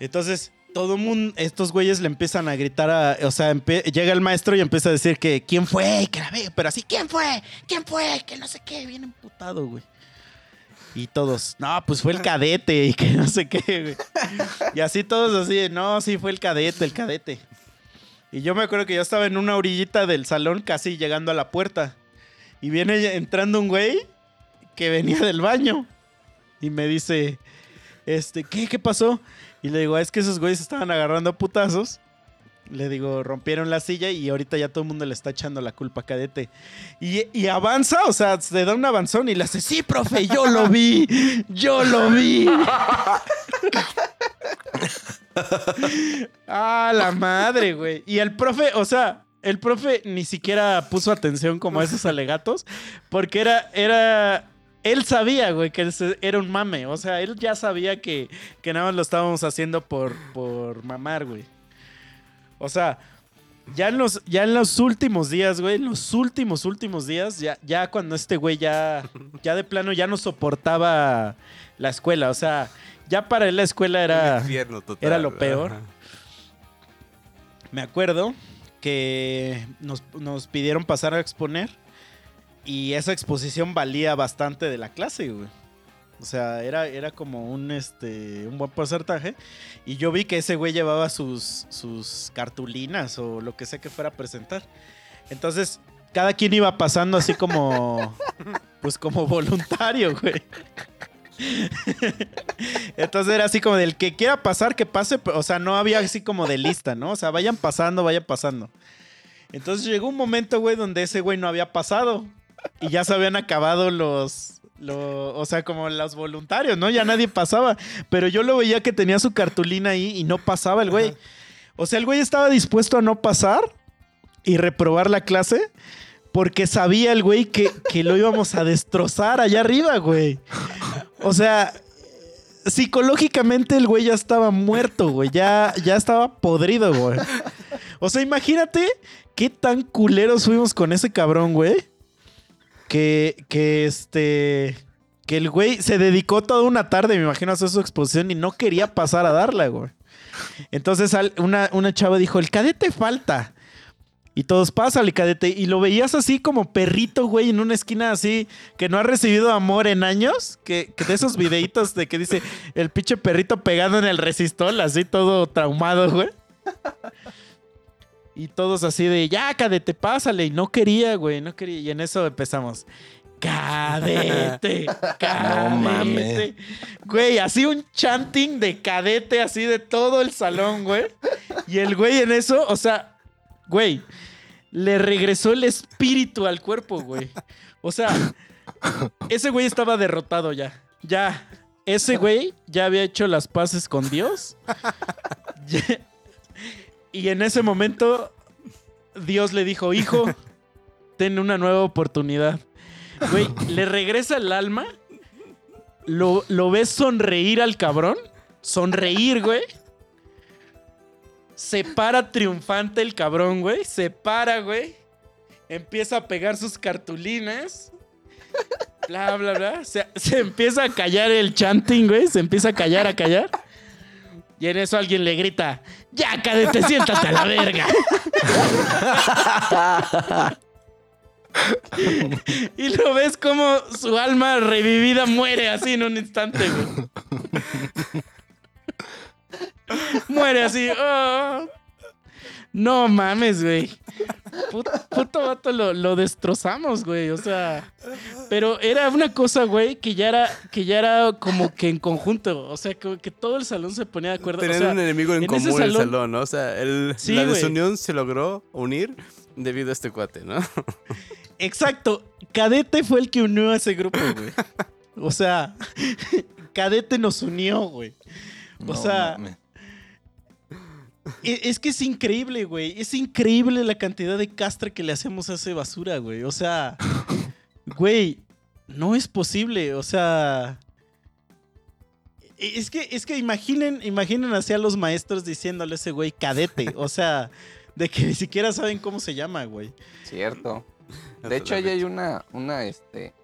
Entonces, todo mundo, estos güeyes le empiezan a gritar a, o sea, llega el maestro y empieza a decir que quién fue, que la ve, pero así, ¿quién fue? ¿Quién fue? Que no sé qué, bien emputado, güey. Y todos, no, pues fue el cadete y que no sé qué, güey. Y así todos así, no, sí fue el cadete, el cadete. Y yo me acuerdo que yo estaba en una orillita del salón, casi llegando a la puerta. Y viene entrando un güey que venía del baño. Y me dice, este, ¿qué? ¿Qué pasó? Y le digo, "Ah, es que esos güeyes estaban agarrando putazos. Le digo, rompieron la silla y ahorita ya todo el mundo le está echando la culpa a Cadete. Y, y avanza, o sea, se da un avanzón y le hace, sí, profe, yo lo vi, yo lo vi. ah, la madre, güey. Y el profe, o sea, el profe ni siquiera puso atención como a esos alegatos, porque era, era, él sabía, güey, que era un mame. O sea, él ya sabía que, que nada más lo estábamos haciendo por, por mamar, güey. O sea, ya en los, ya en los últimos días, güey, en los últimos, últimos días, ya, ya cuando este güey ya, ya de plano ya no soportaba la escuela. O sea, ya para él la escuela era... Total. era lo peor. Ajá. Me acuerdo que nos, nos pidieron pasar a exponer y esa exposición valía bastante de la clase, güey. O sea, era, era como un, este, un buen porcentaje. Y yo vi que ese güey llevaba sus, sus cartulinas o lo que sea que fuera a presentar. Entonces, cada quien iba pasando así como, pues como voluntario, güey. Entonces era así como del que quiera pasar, que pase. O sea, no había así como de lista, ¿no? O sea, vayan pasando, vayan pasando. Entonces llegó un momento, güey, donde ese güey no había pasado. Y ya se habían acabado los, lo- o sea, como los voluntarios, ¿no? Ya nadie pasaba. Pero yo lo veía que tenía su cartulina ahí y no pasaba el güey. O sea, el güey estaba dispuesto a no pasar y reprobar la clase porque sabía el güey que, que lo íbamos a destrozar allá arriba, güey. O sea, psicológicamente el güey ya estaba muerto, güey. Ya, ya estaba podrido, güey. O sea, imagínate qué tan culeros fuimos con ese cabrón, güey. Que, que este. Que el güey se dedicó toda una tarde, me imagino, a hacer su exposición y no quería pasar a darla, güey. Entonces una, una chava dijo: El cadete falta. Y todos pásale, cadete. Y lo veías así como perrito, güey, en una esquina así, que no ha recibido amor en años. Que, que de esos videitos de que dice el pinche perrito pegado en el resistol, así todo traumado, güey. Y todos así de, ya, cadete, pásale. Y no quería, güey, no quería. Y en eso empezamos. Cadete, cadete. mames. Güey, así un chanting de cadete, así de todo el salón, güey. Y el güey en eso, o sea, güey, le regresó el espíritu al cuerpo, güey. O sea, ese güey estaba derrotado ya. Ya. Ese güey ya había hecho las paces con Dios. Y en ese momento, Dios le dijo, hijo, ten una nueva oportunidad. Güey, le regresa el alma. Lo, lo ves sonreír al cabrón. Sonreír, güey. Se para triunfante el cabrón, güey. Se para, güey. Empieza a pegar sus cartulinas. Bla, bla, bla. Se, se empieza a callar el chanting, güey. Se empieza a callar, a callar. Y en eso alguien le grita, ya, cadete, siéntate a la verga. y lo ves como su alma revivida muere así en un instante, güey. muere así. oh. No mames, güey. Puto, puto vato lo, lo destrozamos, güey. O sea. Pero era una cosa, güey, que ya era, que ya era como que en conjunto. O sea, que, que todo el salón se ponía de acuerdo. O Tenían sea, un enemigo en, común el salón- salón, ¿no? O sea, el- Sí, la güey. desunión se logró unir debido a este cuate, ¿no? Exacto. Cadete fue el que unió a ese grupo, güey. O sea, Cadete nos unió, güey. O No sea, mames. E- Es que es increíble, güey. Es increíble la cantidad de castre que le hacemos a ese basura, güey. O sea, güey, no es posible. O sea, e- es que, es que imaginen, imaginen así a los maestros diciéndole a ese güey cadete. O sea, de que ni siquiera saben cómo se llama, güey. Cierto. De hecho, ahí hay una, una, este,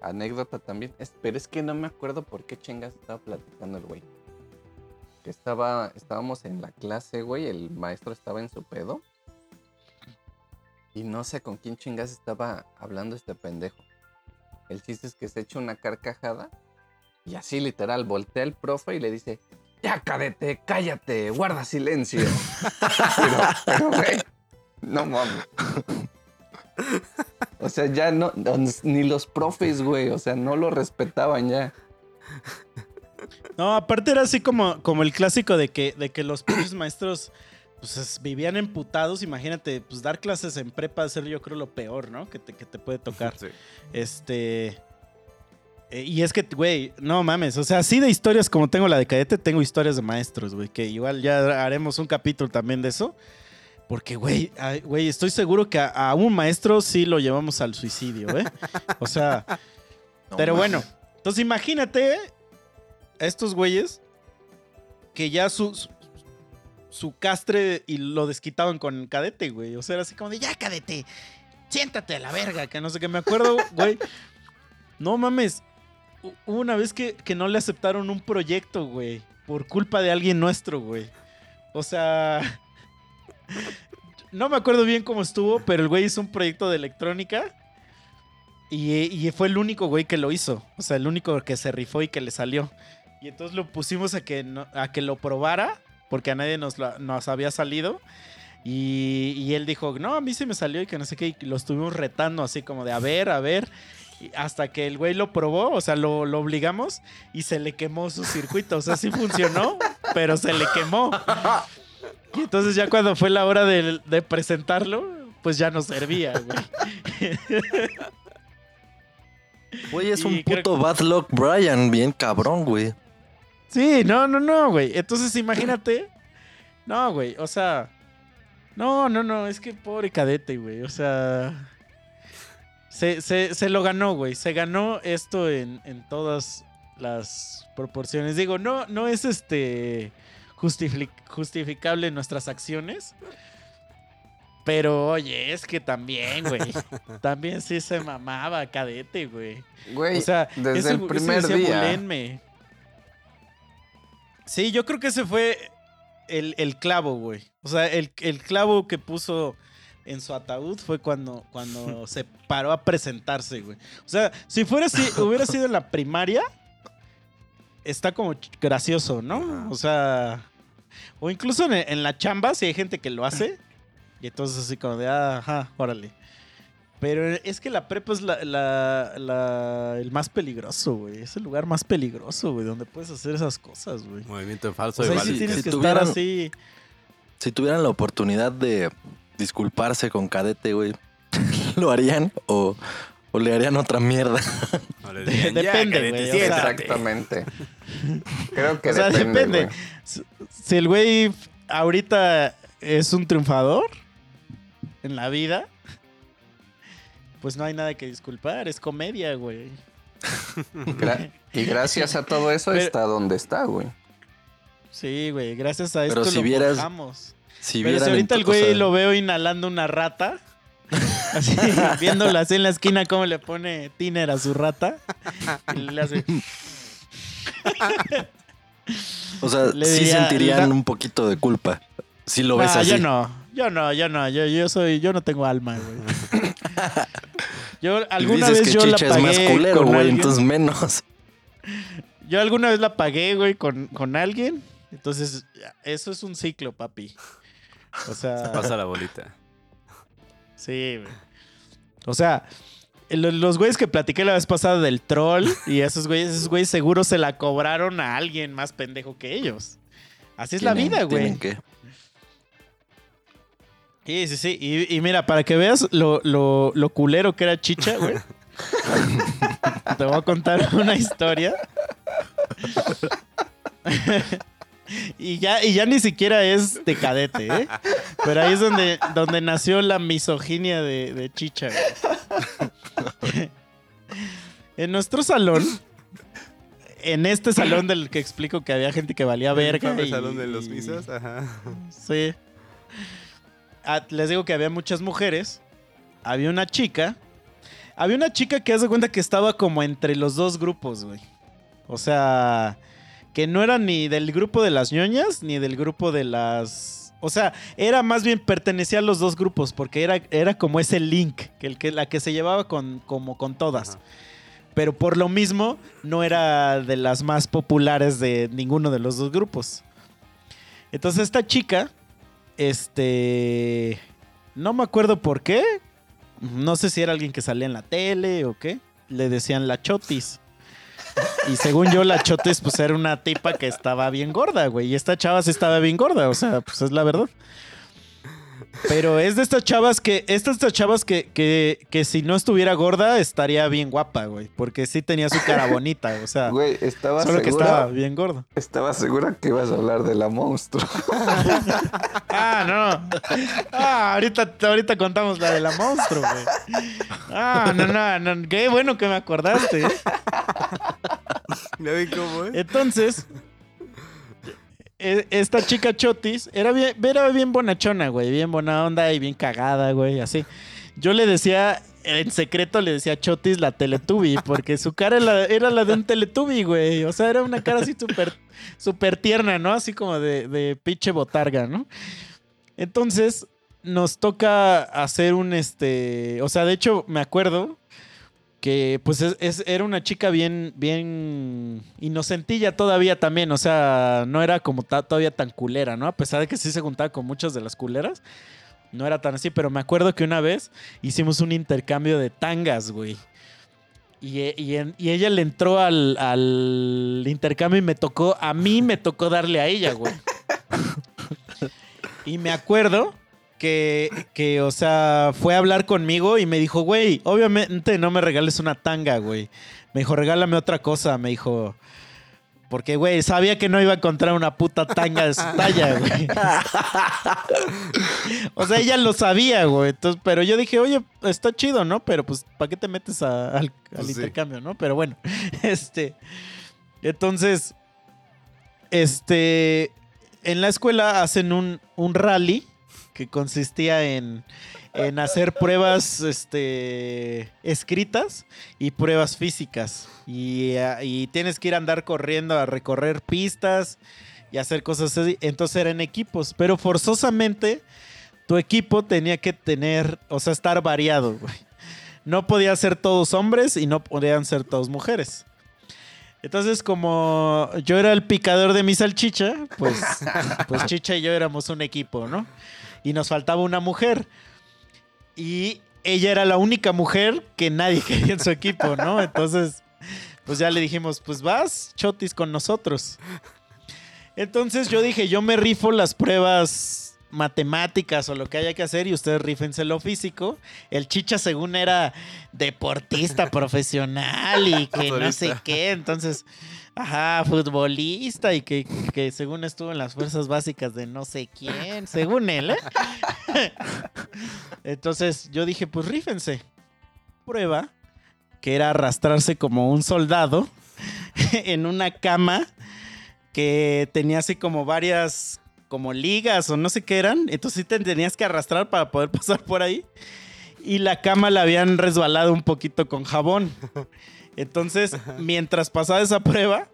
anécdota también. Es- pero es que no me acuerdo por qué chingas estaba platicando el güey. Que estaba, estábamos en la clase, güey, el maestro estaba en su pedo. Y no sé con quién chingas estaba hablando este pendejo. El chiste es que se echa una carcajada y así literal voltea el profe y le dice, ya cadete, cállate, guarda silencio. pero, pero, güey, no mames. O sea, ya no, no, ni los profes, güey, o sea, no lo respetaban ya. No, aparte era así como, como el clásico de que, de que los pinches maestros pues, es- vivían emputados. Imagínate, pues dar clases en prepa es ser yo creo lo peor, ¿no? Que te, que te puede tocar. Sí. Este. eh, y es que, güey, no mames. O sea, así de historias como tengo la de cadete, tengo historias de maestros, güey. Que igual ya haremos un capítulo también de eso. Porque, güey, güey, estoy seguro que a, a un maestro sí lo llevamos al suicidio, ¿eh? O sea, No pero mames. bueno, entonces imagínate a estos güeyes que ya su, su, su castre y lo desquitaban con cadete, güey. O sea, era así como de, ya, cadete, siéntate a la verga, que no sé qué. Me acuerdo, güey. No mames. hu- Hubo una vez que, que no le aceptaron un proyecto, güey. Por culpa de alguien nuestro, güey. O sea... No me acuerdo bien cómo estuvo, pero el güey hizo un proyecto de electrónica. Y, y fue el único güey que lo hizo. O sea, el único que se rifó y que le salió. Y entonces lo pusimos a que, no- a que lo probara, porque a nadie nos, lo- nos había salido. Y, y él dijo, no, a mí sí me salió y que no sé qué. Y lo estuvimos retando así como de, a ver, a ver. Y hasta que el güey lo probó, o sea, lo, lo obligamos y se le quemó su circuito. O sea, sí funcionó, pero se le quemó. Y entonces ya cuando fue la hora de, de presentarlo, pues ya no servía, güey. Güey, es y un puto Bad Luck Brian, bien cabrón, güey. Sí, no, no, no, güey. Entonces imagínate. No, güey, o sea. No, no, no, es que pobre cadete, güey. O sea. Se, se- se lo ganó, güey. Se ganó esto en, en todas las proporciones. Digo, no, no es este justifi- justificable nuestras acciones. Pero oye, es que también, güey. también sí se mamaba cadete, güey. Güey, O sea, desde ese- el ese primer decía, día. "Bulenme". Sí, yo creo que ese fue el, el clavo, güey. O sea, el, el clavo que puso en su ataúd fue cuando, cuando se paró a presentarse, güey. O sea, si fuera así, hubiera sido en la primaria, está como gracioso, ¿no? O sea, o incluso en, en la chamba, si hay gente que lo hace, y entonces así como de, ah, ajá, órale. Pero es que la prepa es la, la- la- el más peligroso, güey. Es el lugar más peligroso, güey, donde puedes hacer esas cosas, güey. Movimiento falso O sea, de ahí sí Vali. tienes si que tuvieran- estar así. Si tuvieran la oportunidad de disculparse con cadete, güey, ¿lo harían o, o le harían otra mierda? No le digan, Depende, "Ya, cadete, güey, o sea, siéntate". Exactamente. Creo que O sea, depende, depende. güey. Si- Si el güey ahorita es un triunfador en la vida, pues no hay nada que disculpar. Es comedia, güey. Gra- y gracias a todo eso Pero- está donde está, güey. Sí, güey. Gracias a Pero esto si lo vieras-. Si Pero si ahorita el güey lo veo inhalando una rata, Así, viéndola así en la esquina cómo le pone Tiner a su rata. Y le hace... O sea, Le sí diría- sentirían la- un poquito de culpa. Si lo ves Ah, así. yo no, yo no, yo no, yo, yo soy, yo no tengo alma, güey. Yo alguna dices vez que yo la es más pagué culero, con güey, alguien. entonces menos. Yo alguna vez la pagué, güey, con, con alguien. Entonces, eso es un ciclo, papi. O sea, Pasa la bolita. sí, güey. O sea, lo- los güeyes que platiqué la vez pasada del troll y esos güeyes, esos güeyes seguro se la cobraron a alguien más pendejo que ellos. Así es la vida, güey. tienen que- Sí, sí, sí. Y, y mira, para que veas lo, lo, lo culero que era Chicha, güey. Te voy a contar una historia. y, ya, y ya ni siquiera es de cadete, ¿eh? Pero ahí es donde, donde nació la misoginia de, de Chicha, güey. en nuestro salón, en este salón del que explico que había gente que valía verga. ¿El y- salón de los pisos? Ajá. Sí. Les digo que había muchas mujeres. Había una chica. Había una chica que hace cuenta que estaba como entre los dos grupos, güey. O sea, que no era ni del grupo de las ñoñas ni del grupo de las. O sea, era más bien pertenecía a los dos grupos porque era, era como ese link, que, el que la que se llevaba con, como con todas. Ajá. Pero por lo mismo, no era de las más populares de ninguno de los dos grupos. Entonces, esta chica, este. No me acuerdo por qué. No sé si era alguien que salía en la tele o qué. Le decían la chotis. Y según yo, la chotis, pues era una tipa que estaba bien gorda, güey. Y esta chava sí estaba bien gorda, o sea, pues es la verdad. Pero es de estas chavas que, es de estas chavas que, que, que si no estuviera gorda, estaría bien guapa, güey. Porque sí tenía su cara bonita, o sea. Güey, estaba Solo que estaba bien gordo. estaba segura que ibas a hablar de la monstruo. Ah, no. Ah, ahorita, ahorita contamos la de la monstruo, güey. Ah, no, no, no. Qué bueno que me acordaste. ¿eh? ¿Ya ven cómo es? Entonces, esta chica Chotis era bien, era bien bonachona, güey. Bien buena onda y bien cagada, güey. Así. Yo le decía, en secreto le decía Chotis la Teletubby, porque su cara era, la de un Teletubby, güey. O sea, era una cara así súper súper tierna, ¿no? Así como de, de pinche botarga, ¿no? Entonces, nos toca hacer un este. O sea, de hecho, me acuerdo que pues es- es- era una chica bien, bien inocentilla todavía también, o sea, no era como ta- todavía tan culera, ¿no? A pesar de que sí se juntaba con muchas de las culeras, no era tan así, pero me acuerdo que una vez hicimos un intercambio de tangas, güey. Y, e- y y ella le entró al, al intercambio y me tocó, a mí me tocó darle a ella, güey. Y me acuerdo que, que, o sea, fue a hablar conmigo y me dijo, güey, obviamente no me regales una tanga, güey. Me dijo, regálame otra cosa, me dijo. Porque, güey, sabía que no iba a encontrar una puta tanga de su talla, güey. o sea, ella lo sabía, güey. Entonces, pero yo dije, oye, está chido, ¿no? Pero pues, ¿para qué te metes a- al, al Pues sí. intercambio, no? Pero bueno, este. Entonces, este. En la escuela hacen un, un rally que consistía en, en hacer pruebas este, escritas y pruebas físicas. Y, ah, y tienes que ir a andar corriendo a recorrer pistas y hacer cosas así. Entonces eran equipos, pero forzosamente tu equipo tenía que tener, o sea, estar variado, güey. No podía ser todos hombres y no podían ser todos mujeres. Entonces, como yo era el picador de mi salchicha, pues, pues Chicha y yo éramos un equipo, ¿no? Y nos faltaba una mujer. Y ella era la única mujer que nadie quería en su equipo, ¿no? Entonces, pues ya le dijimos, pues vas, Chotis, con nosotros. Entonces yo dije, yo me rifo las pruebas matemáticas o lo que haya que hacer y ustedes rífense lo físico. El chicha según era deportista profesional y que no sé qué, entonces, ajá, futbolista y que, que según estuvo en las fuerzas básicas de no sé quién, según él, ¿eh? Entonces yo dije, pues rífense. Prueba que era arrastrarse como un soldado en una cama que tenía así como varias como ligas o no sé qué eran. Entonces sí te tenías que arrastrar para poder pasar por ahí. y la cama la habían resbalado un poquito con jabón. Entonces, mientras pasaba esa prueba,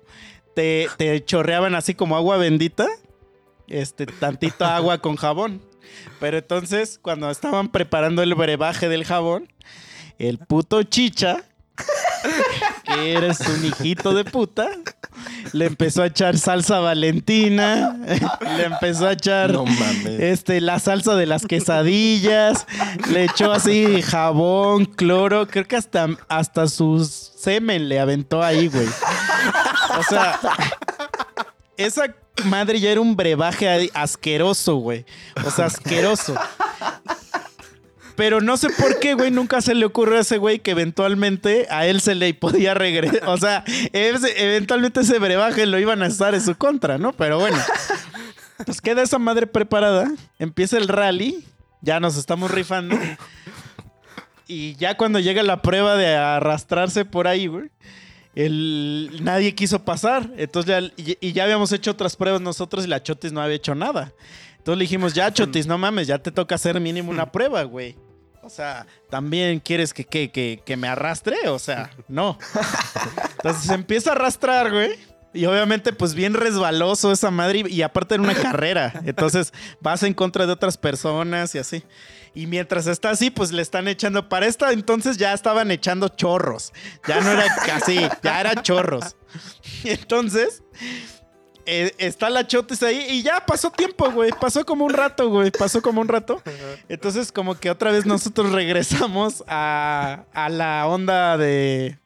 te, te chorreaban así como agua bendita, este, tantito agua con jabón. Pero entonces, cuando estaban preparando el brebaje del jabón, el puto chicha, eres un hijito de puta, le empezó a echar salsa valentina, le empezó a echar No mames. este, la salsa de las quesadillas, le echó así jabón, cloro, creo que hasta, hasta su semen le aventó ahí, güey. O sea, esa madre ya era un brebaje asqueroso, güey. O sea, asqueroso. Pero no sé por qué, güey, nunca se le ocurrió a ese güey que eventualmente a él se le podía regresar. O sea, eventualmente ese brebaje lo iban a estar en su contra, ¿no? Pero bueno. Pues queda esa madre preparada. Empieza el rally. Ya nos estamos rifando. Y ya cuando llega la prueba de arrastrarse por ahí, güey. El, nadie quiso pasar. Entonces ya, y, y ya habíamos hecho otras pruebas nosotros y la Chotis no había hecho nada. Entonces le dijimos, ya Chotis, no mames, ya te toca hacer mínimo una prueba, güey. O sea, ¿también quieres que, que, que, que me arrastre? O sea, no. Entonces se empieza a arrastrar, güey. Y obviamente, pues bien resbaloso esa madre. Y aparte era una carrera. Entonces vas en contra de otras personas y así. Y mientras está así, pues le están echando. Para esta entonces ya estaban echando chorros. Ya no era así, ya era chorros. Entonces, eh, está la chotes ahí y ya pasó tiempo, güey. Pasó como un rato, güey. Pasó como un rato. Entonces, como que otra vez nosotros regresamos a, a la onda de.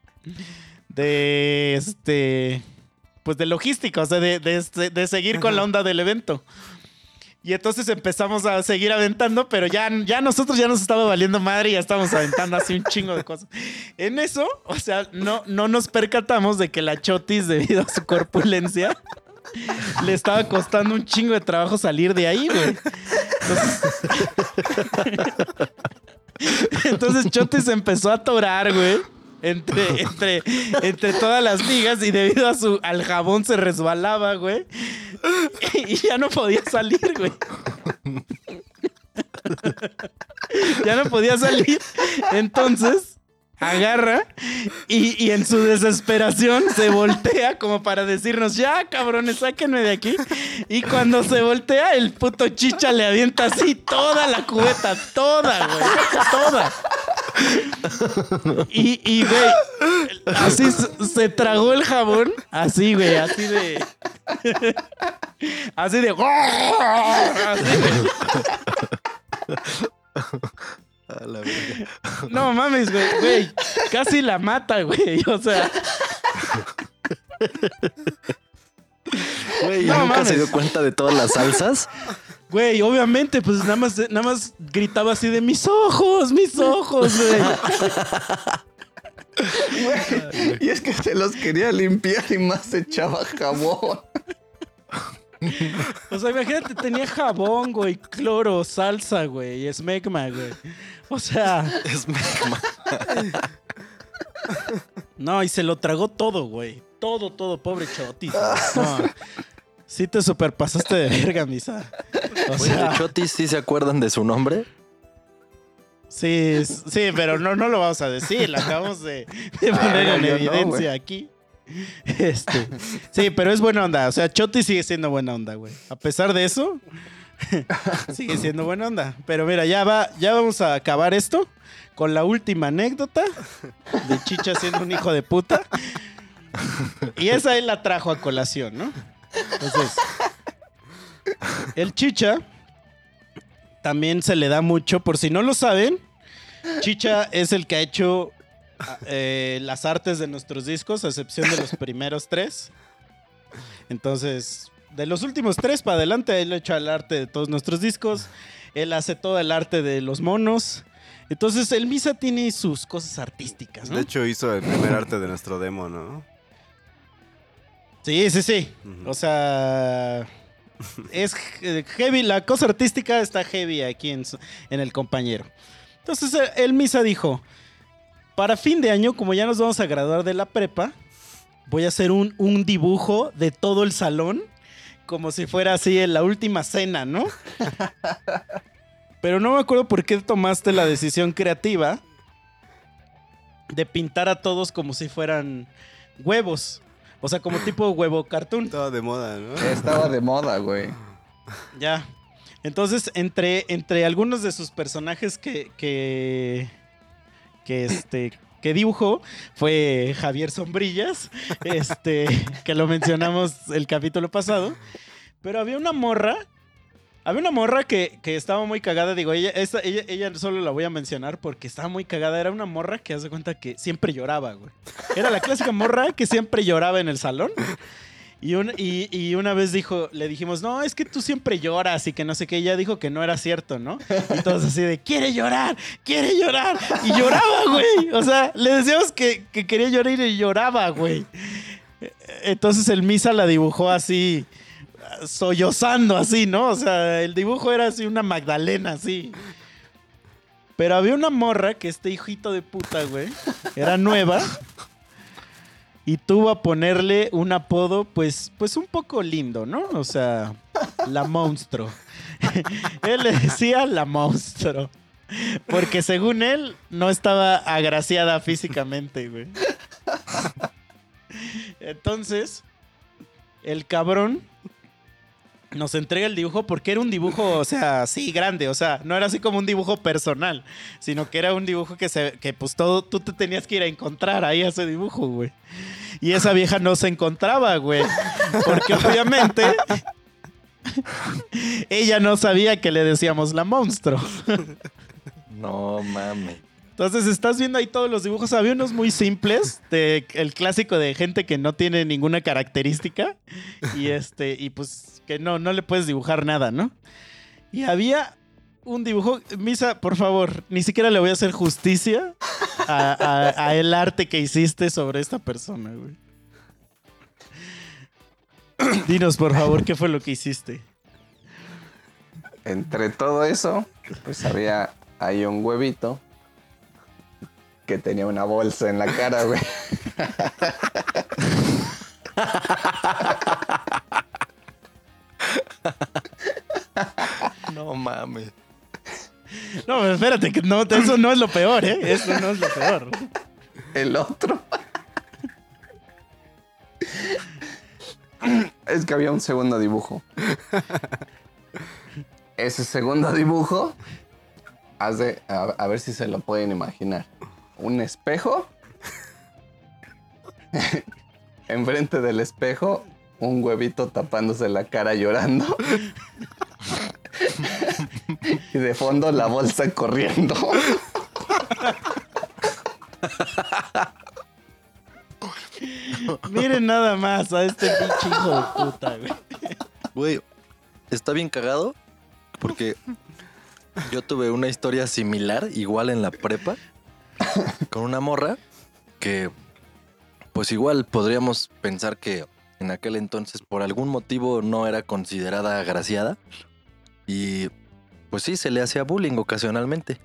De este. Pues de logística, o sea, de, de este- de seguir con la onda del evento. Y entonces empezamos a seguir aventando, pero ya, ya nosotros ya nos estaba valiendo madre y ya estábamos aventando así un chingo de cosas. En eso, o sea, no, no nos percatamos de que la Chotis, debido a su corpulencia, le estaba costando un chingo de trabajo salir de ahí, güey. Entonces, entonces Chotis se empezó a atorar, güey. Entre, entre, entre todas las ligas y debido a su, al jabón se resbalaba, güey. Y ya no podía salir, güey. Ya no podía salir. Entonces, agarra y, y en su desesperación se voltea como para decirnos, ya, cabrones, sáquenme de aquí. Y cuando se voltea, el puto chicha le avienta así toda la cubeta, toda, güey. Toda. Y, y, güey, así se, tragó el jabón, así, güey, así de... Así de... Así de... A la verga. No mames, güey, güey. Casi la mata, güey. O sea, Güey, ¿y No nunca mames. se dio cuenta de todas las salsas? güey, obviamente, pues nada más, nada más gritaba así de mis ojos, mis ojos, güey. Güey, y es que se los quería limpiar y más echaba jabón. O sea, imagínate, tenía jabón, güey, cloro, salsa, güey, y esmegma, güey. O sea, Es megma. no, y se lo tragó todo, güey. Todo, todo, pobre chotis. No. Sí te superpasaste de verga, misa. O Oye, sea, ¿de Chotis sí se acuerdan de su nombre? Sí, sí, pero no, no lo vamos a decir, lo acabamos de, de poner en no, evidencia aquí. Este, sí, pero es buena onda. O sea, Choti sigue siendo buena onda, güey. A pesar de eso, sigue siendo buena onda. Pero mira, ya va, ya vamos a acabar esto con la última anécdota de Chicha siendo un hijo de puta. Y esa él la trajo a colación, ¿no? Entonces, el Chicha también se le da mucho, por si no lo saben, Chicha es el que ha hecho eh, las artes de nuestros discos, a excepción de los primeros tres. Entonces, de los últimos tres para adelante, él ha hecho el arte de todos nuestros discos. Él hace todo el arte de los monos. Entonces, el Misa tiene sus cosas artísticas, ¿no? De hecho, hizo el primer arte de nuestro demo, ¿no? Sí, sí, sí. O sea, es eh, heavy, la cosa artística está heavy aquí en, en el compañero. Entonces el Misa dijo, para fin de año, como ya nos vamos a graduar de la prepa, voy a hacer un, un dibujo de todo el salón, como si fuera así en la última cena, ¿no? Pero no me acuerdo por qué tomaste la decisión creativa de pintar a todos como si fueran huevos. O sea, como tipo huevo cartoon. Todo de moda, ¿no? Estaba de moda, güey. Ya. Entonces, entre, entre algunos de sus personajes que, que, que, este, que dibujó fue Javier Sombrillas, este, que lo mencionamos el capítulo pasado. Pero había una morra, había una morra que, que estaba muy cagada. Digo, ella, esa- ella, ella solo la voy a mencionar porque estaba muy cagada. Era una morra que hace cuenta que siempre lloraba, güey. Era la clásica morra que siempre lloraba en el salón. Y, y una vez dijo, le dijimos, no, es que tú siempre lloras y que no sé qué. Ella dijo que no era cierto, ¿no? Y todos así de, quiere llorar, quiere llorar. Y lloraba, güey. O sea, le decíamos que, que quería llorar y lloraba, güey. Entonces el Misa la dibujó así, sollozando así, ¿no? O sea, el dibujo era así una Magdalena, así. Pero había una morra que este hijito de puta, güey, era nueva. Y tuvo a ponerle un apodo, pues, pues un poco lindo, ¿no? O sea, la monstruo. él le decía la monstruo. Porque según él, no estaba agraciada físicamente, güey. Entonces, el cabrón nos entrega el dibujo porque era un dibujo, o sea, sí, grande, o sea, no era así como un dibujo personal, sino que era un dibujo que se, que pues todo, tú te tenías que ir a encontrar ahí a ese dibujo, güey. Y esa vieja no se encontraba, güey. Porque obviamente ella no sabía que le decíamos la monstruo. No mames. Entonces estás viendo ahí todos los dibujos. Había unos muy simples, de, el clásico de gente que no tiene ninguna característica y este y pues que no no le puedes dibujar nada, ¿no? Y había un dibujo, Misa, por favor, ni siquiera le voy a hacer justicia a, a- a el arte que hiciste sobre esta persona, güey. Dinos, por favor, ¿qué fue lo que hiciste? Entre todo eso, pues había ahí un huevito que tenía una bolsa en la cara, güey. No mames. No, pero espérate, que no, eso no es lo peor, ¿eh? Eso no es lo peor. El otro. Es que había un segundo dibujo. Ese segundo dibujo, hace, a, a ver si se lo pueden imaginar. Un espejo. Enfrente del espejo, un huevito tapándose la cara llorando. y de fondo la bolsa corriendo. Miren nada más a este pinche hijo de puta, güey. Güey, está bien cagado porque yo tuve una historia similar, igual en la prepa, con una morra que, pues igual podríamos pensar que en aquel entonces por algún motivo no era considerada agraciada y pues sí, se le hacía bullying ocasionalmente.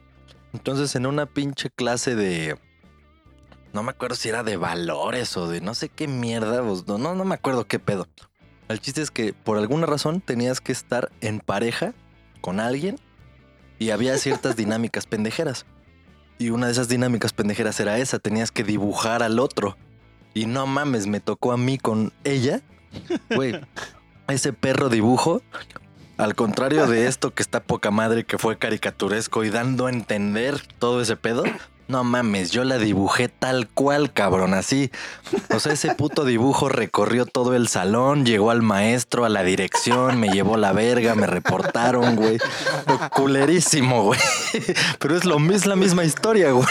Entonces en una pinche clase de... No me acuerdo si era de valores o de no sé qué mierda, pues, no, no, no me acuerdo qué pedo. El chiste es que por alguna razón tenías que estar en pareja con alguien y había ciertas dinámicas pendejeras. Y una de esas dinámicas pendejeras era esa, tenías que dibujar al otro. Y no mames, me tocó a mí con ella. Güey, ese perro dibujo, al contrario de esto que está poca madre, que fue caricaturesco y dando a entender todo ese pedo. No mames, yo la dibujé tal cual, cabrón, así. O sea, ese puto dibujo recorrió todo el salón, llegó al maestro, a la dirección, me llevó la verga, me reportaron, güey. Culerísimo, güey. Pero es lo es la misma historia, güey.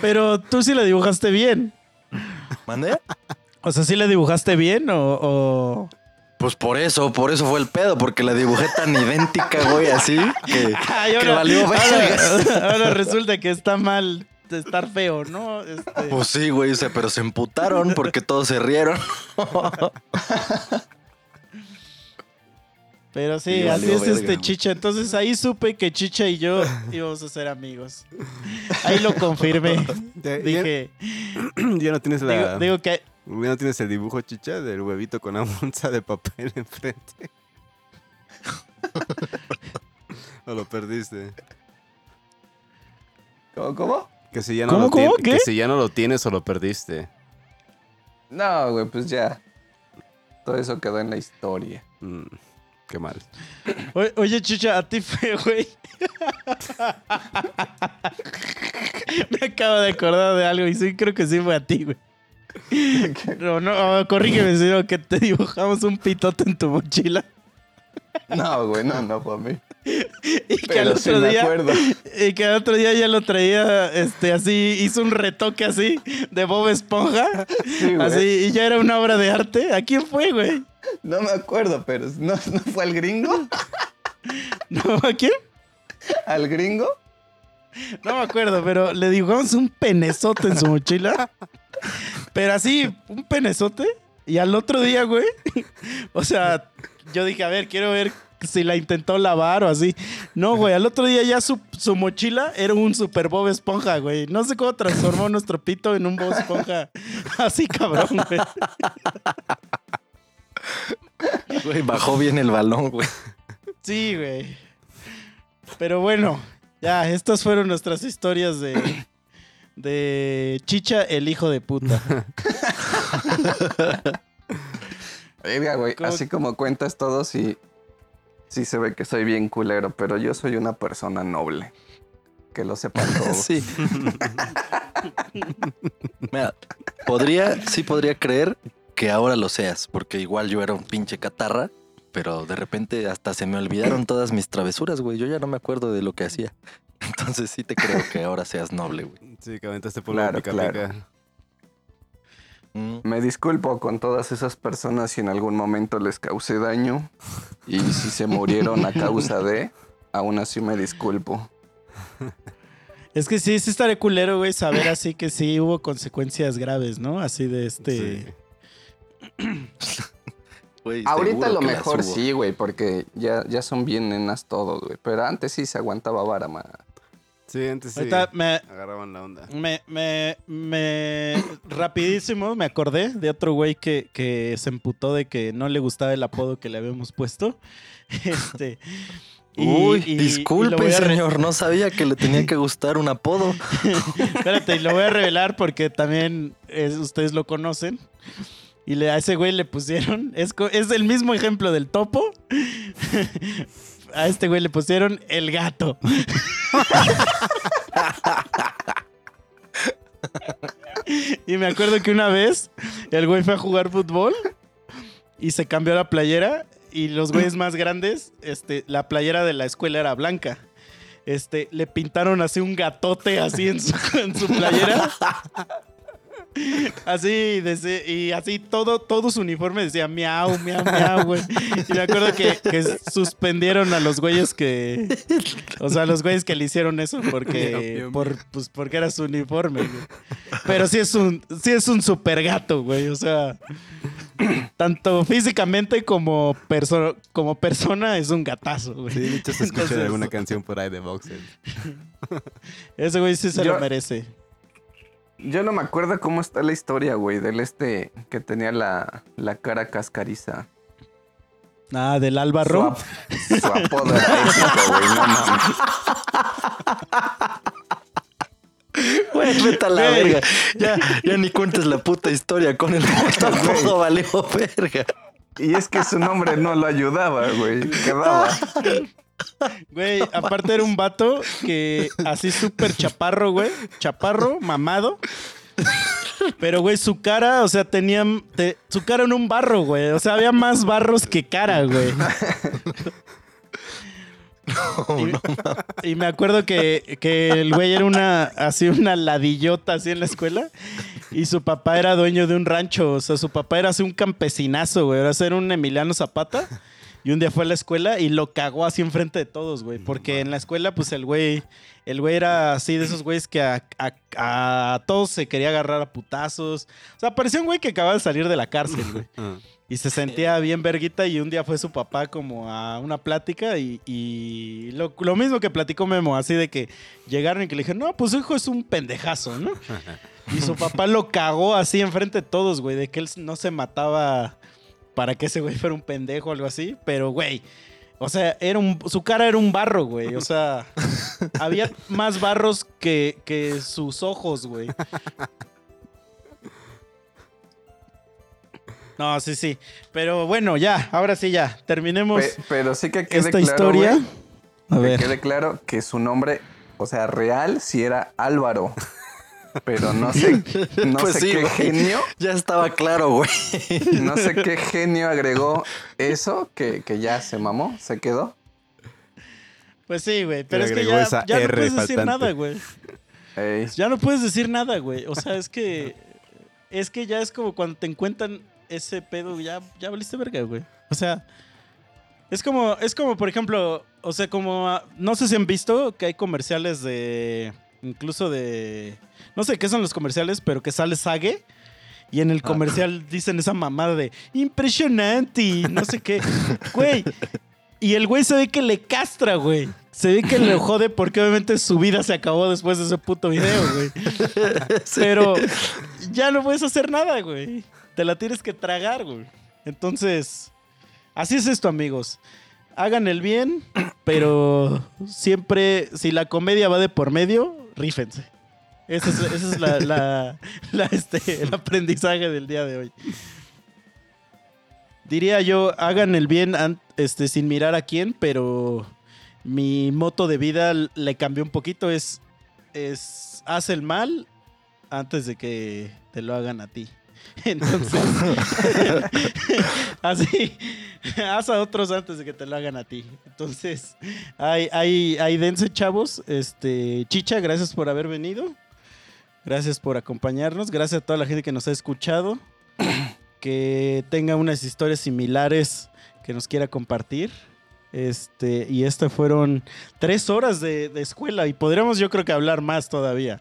Pero tú sí la dibujaste bien. ¿Mandé? O sea, ¿sí la dibujaste bien o...? o- Pues por eso, por eso fue el pedo, porque la dibujé tan idéntica, güey, así, que, Ay, que valió ahora, ahora resulta que está mal de estar feo, ¿no? Este, Pues sí, güey, o sea, pero se emputaron porque todos se rieron. pero sí, así es verga, este. Chicha. Entonces ahí supe que Chicha y yo íbamos a ser amigos. Ahí lo confirmé. Dije, ya, no tienes la. digo, digo que no tienes el dibujo chicha del huevito con una bolsa de papel enfrente. O lo perdiste. ¿Cómo, cómo? Que si ya no, ¿Cómo, lo, cómo? tien- ¿Qué? que si ya no lo tienes o lo perdiste. No, güey, pues ya. Todo eso quedó en la historia. Mm, qué mal. O- oye, Chucha, a ti fue, güey. Me acabo de acordar de algo y sí, creo que sí fue a ti, güey. No, no, oh, corrígeme, sino que te dibujamos un pitote en tu mochila. No, güey, no, no fue a mí. Y que al Pero sí otro me día. acuerdo. Y que al otro día ya lo traía, este, así, hizo un retoque así, de Bob Esponja. Sí, güey. así, y ya era una obra de arte. ¿A quién fue, güey? No me acuerdo, pero ¿no, no fue al gringo? ¿No? ¿A quién? ¿Al gringo? No me acuerdo, pero le dibujamos un penezote en su mochila. Pero así, un penezote. Y al otro día, güey. O sea, yo dije, a ver, quiero ver si la intentó lavar o así. No, güey, al otro día ya su, su mochila era un super Bob Esponja, güey. No sé cómo transformó nuestro pito en un Bob Esponja. Así, cabrón, güey. Güey, bajó bien el balón, güey. Sí, güey. Pero bueno, ya, estas fueron nuestras historias de, de Chicha, el hijo de puta. Así como cuentas todo, sí, sí se ve que soy bien culero, pero yo soy una persona noble. Que lo sepan todos. Sí. Mira, podría, sí podría creer que ahora lo seas, porque igual yo era un pinche catarra, pero de repente hasta se me olvidaron todas mis travesuras, güey. Yo ya no me acuerdo de lo que hacía. Entonces sí te creo que ahora seas noble, güey. Sí, que aventaste por Claro, la pica claro. pica. Mm. Me disculpo con todas esas personas si en algún momento les causé daño. Y si se murieron a causa de, aún así me disculpo. Es que sí, sí estaré culero, güey, saber así que sí hubo consecuencias graves, ¿no? Así de este... Sí. Ahorita a lo mejor sí, güey, porque ya, ya son bien nenas todos, güey. Pero antes sí se aguantaba vara, man. Sí, antes sí. Ahorita me, Agarraban la onda. me, me, me... Rapidísimo me acordé de otro güey que, que se emputó de que no le gustaba el apodo que le habíamos puesto. Este... y- Uy, y- disculpe, señor, no sabía que le tenía que gustar un apodo. Espérate, y lo voy a revelar porque también es- ustedes lo conocen. Y le, a ese güey le pusieron, es, es el mismo ejemplo del topo. A este güey le pusieron el gato. y me acuerdo que una vez el güey fue a jugar fútbol y se cambió la playera y los güeyes más grandes, este, la playera de la escuela era blanca. Este, le pintaron así un gatote así en su, en su playera. Así, desde- y así todo, todo su uniforme decía miau, miau, miau, güey. Y me acuerdo que, que suspendieron a los güeyes que. O sea, los güeyes que le hicieron eso porque. Miau, miau, por, pues porque era su uniforme, güey. Pero sí es un, sí es un super gato, güey. O sea. Tanto físicamente como, perso- como persona es un gatazo, güey. Sí, de hecho se escucha Entonces- alguna canción por ahí de Boxer. Ese güey sí se Yo- lo merece. Yo no me acuerdo cómo está la historia, güey, del este que tenía la, la cara cascariza. Ah, del Su, Álvaro. ap- su apodo era épico, güey, no mames. Güey, vete a la Güey. verga. Ya, ya ni cuentes la puta historia con el puto apodo, valió verga. Y es que su nombre no lo ayudaba, güey. Quedaba. Güey, aparte era un vato que así súper chaparro, güey. Chaparro, mamado. Pero, güey, su cara, o sea, tenía. te- su cara en un barro, güey. O sea, había más barros que cara, güey. y, y me acuerdo que, que el güey era una. Así, una ladillota así en la escuela. Y su papá era dueño de un rancho. O sea, su papá era así un campesinazo, güey. Era ser un Emiliano Zapata. Y un día fue a la escuela y lo cagó así enfrente de todos, güey. Porque en la escuela, pues el güey, el güey era así de esos güeyes que a, a- a todos se quería agarrar a putazos. O sea, parecía un güey que acababa de salir de la cárcel, güey. Ah. Y se sentía bien verguita y un día fue su papá como a una plática y, y lo, lo mismo que platicó Memo, así de que llegaron y que le dijeron, no, pues su hijo es un pendejazo, ¿no? Y su papá lo cagó así enfrente de todos, güey, de que él no se mataba para que ese güey fuera un pendejo o algo así. Pero, güey, O sea, era un, su cara era un barro, güey. O sea, había más barros que, que sus ojos, güey. No, sí, sí. Pero bueno, ya, ahora sí ya. Terminemos Pe- pero sí que quede esta claro, historia. A que ver. quede claro que su nombre, o sea, real sí era Álvaro. Pero no sé, no Pues sé sí, qué genio, Ya estaba claro, güey. no sé qué genio agregó eso que, que ya se mamó, se quedó. Pues sí, güey. Pero es que ya, ya no puedes decir nada, güey. Ey, Ya no puedes decir nada, güey. O sea, es que. Es que ya es como cuando te encuentran ese pedo, ya, ya valiste verga, güey. O sea. Es como, es como, por ejemplo, o sea, como. ah, No sé si han visto que hay comerciales de. Incluso de. No sé qué son los comerciales, pero que sale Sage. Y en el comercial dicen esa mamada de impresionante y no sé qué. Güey. Y el güey se ve que le castra, güey. Se ve que le jode porque obviamente su vida se acabó después de ese puto video, güey. Pero ya no puedes hacer nada, güey. Te la tienes que tragar, güey. Entonces, así es esto, amigos. Hagan el bien, pero siempre, si la comedia va de por medio, rífense. Ese es, ese es la- la- la, este, el aprendizaje del día de hoy. Diría yo, hagan el bien este, sin mirar a quién, pero mi moto de vida le cambió un poquito. Es, es haz el mal antes de que te lo hagan a ti. Entonces, así, haz a otros antes de que te lo hagan a ti. Entonces, hay, hay, hay dense, chavos. Este, Chicha, gracias por haber venido. Gracias por acompañarnos. Gracias a toda la gente que nos ha escuchado. Que tenga unas historias similares que nos quiera compartir. Este, y estas fueron tres horas de, de escuela y podríamos yo creo que hablar más todavía.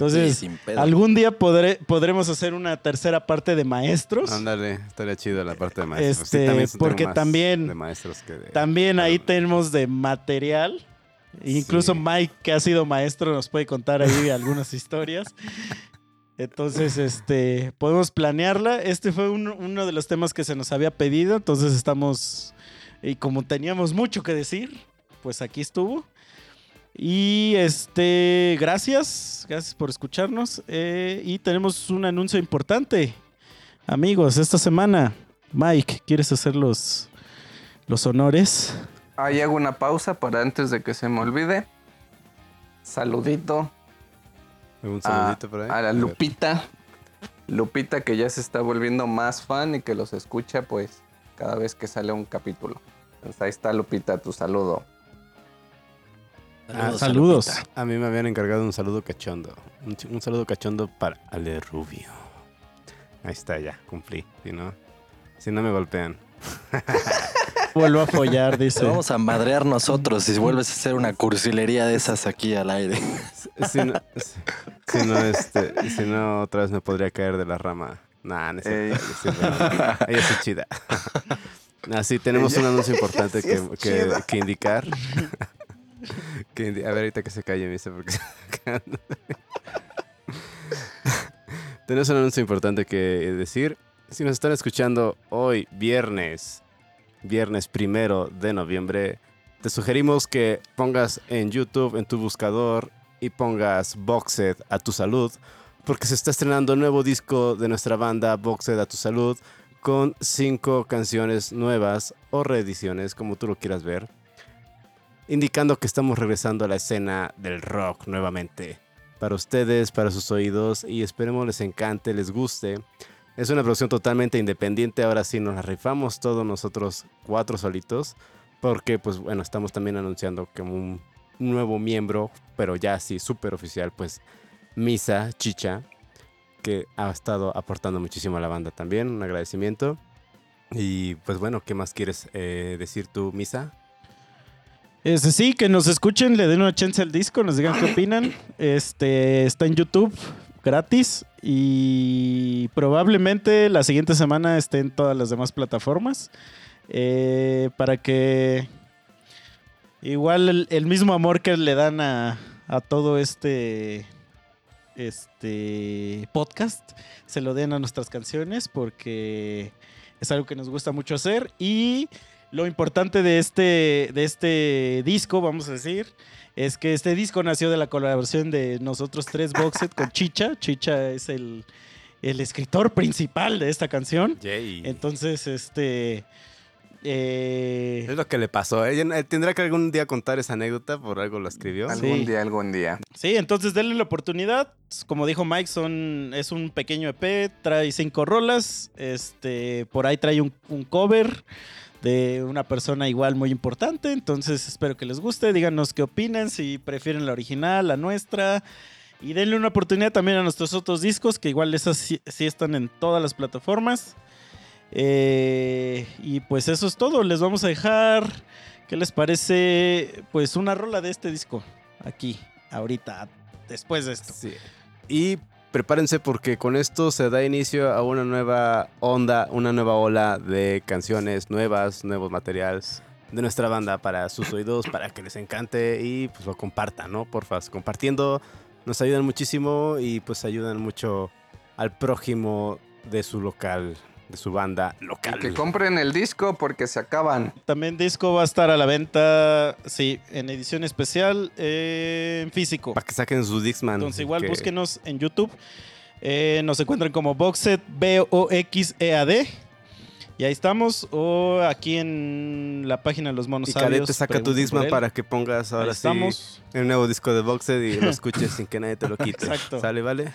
Entonces, Sí, algún día podré- podremos hacer una tercera parte de maestros. Ándale, estaría chido la parte de maestros. Este, también tengo porque también- De maestros que de- También ahí tenemos de material. Incluso Sí. Mike, que ha sido maestro, nos puede contar ahí algunas historias. Entonces, este, podemos planearla. Este fue un- uno de los temas que se nos había pedido. Entonces estamos, y como teníamos mucho que decir, pues aquí estuvo. Y este, gracias, gracias por escucharnos. Eh, y tenemos un anuncio importante. Amigos, esta semana, Mike, ¿quieres hacer los, los honores? Ahí hago una pausa para antes de que se me olvide. Saludito Un a, saludito por ahí. a la A. Lupita. Lupita que ya se está volviendo más fan y que los escucha pues cada vez que sale un capítulo. Entonces ahí está Lupita, tu saludo. Ah, Saludos. A mí me habían encargado un saludo cachondo. Un, saludo cachondo para Ale Rubio. Ahí está, ya, cumplí. Si no, si no me golpean. Vuelvo a follar, Te dice. vamos a madrear nosotros si vuelves a hacer una cursilería de esas aquí al aire. Si no, si- si no, este, si no, otra vez me podría caer de la rama. Nah, no es cierto, ella es. Ella chida. Así tenemos un anuncio importante que indicar. Que a ver, ahorita que se calle, me dice, porque Tenemos un anuncio importante que decir. Si nos están escuchando hoy, viernes, viernes primero de noviembre, te sugerimos que pongas en YouTube, en tu buscador, y pongas Boxed a tu salud, porque se está estrenando un nuevo disco de nuestra banda Boxed a tu salud, con cinco canciones nuevas o reediciones, como tú lo quieras ver, indicando que estamos regresando a la escena del rock nuevamente. Para ustedes, para sus oídos, y esperemos les encante, les guste. Es una producción totalmente independiente, ahora sí nos la rifamos todos nosotros cuatro solitos, porque pues bueno, estamos también anunciando como un nuevo miembro, pero ya así súper oficial, pues Misa Chicha, que ha estado aportando muchísimo a la banda también, un agradecimiento. Y pues bueno, ¿qué más quieres eh, decir tú, Misa? Este, sí, que nos escuchen, le den una chance al disco, nos digan qué opinan. Este, está en YouTube, gratis. Y probablemente la siguiente semana esté en todas las demás plataformas. Eh, para que igual el, el mismo amor que le dan a, a todo este este podcast se lo den a nuestras canciones porque es algo que nos gusta mucho hacer y Lo importante de este, de este disco, vamos a decir, es que este disco nació de la colaboración de nosotros tres Boxet con Chicha. Chicha es el, el escritor principal de esta canción. Yay. Entonces, este. eh, Es lo que le pasó. Ella eh, tendrá que algún día contar esa anécdota, por algo lo escribió. Sí. Algún día, algún día. Sí, entonces denle la oportunidad. Como dijo Mike, son, es un pequeño EP, trae cinco rolas. Este, por ahí trae un, un cover de una persona igual muy importante. Entonces espero que les guste. Díganos qué opinan, si prefieren la original, la nuestra. Y denle una oportunidad también a nuestros otros discos, que igual esas sí, sí están en todas las plataformas. Eh, y pues eso es todo. Les vamos a dejar. ¿Qué les parece? Pues una rola de este disco. Aquí, ahorita, después de esto. Sí. Y prepárense porque con esto se da inicio a una nueva onda, una nueva ola de canciones nuevas, nuevos materiales de nuestra banda para sus oídos, para que les encante y pues lo compartan, ¿no? Porfa, compartiendo nos ayudan muchísimo y pues ayudan mucho al prójimo de su local, de su banda Y local. que compren el disco porque se acaban. También disco va a estar a la venta, sí, en edición especial, eh, en físico. Para que saquen su Dixman. Entonces igual que- búsquenos en YouTube. Eh, nos encuentran como Boxet B-O-X-E-A-D. Y ahí estamos. O aquí en la página de los monos Y sabios, Cadete saca tu él. para que pongas Ahí ahora sí estamos. el nuevo disco de Boxed y lo escuches sin que nadie te lo quite. Exacto. ¿Sale, vale?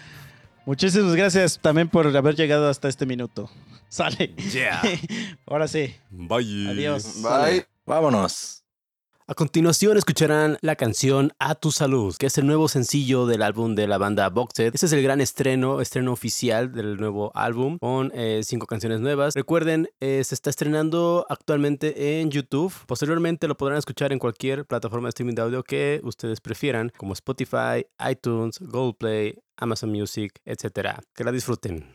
Muchísimas gracias también por haber llegado hasta este minuto. Sale. Yeah. Ahora sí. Bye. Adiós. Bye. Vámonos. A continuación escucharán la canción A Tu Salud, que es el nuevo sencillo del álbum de la banda Boxed. Este es el gran estreno, estreno oficial del nuevo álbum, con eh, cinco canciones nuevas. Recuerden, eh, se está estrenando actualmente en YouTube. Posteriormente lo podrán escuchar en cualquier plataforma de streaming de audio que ustedes prefieran, como Spotify, iTunes, Google Play, Amazon Music, etc. Que la disfruten.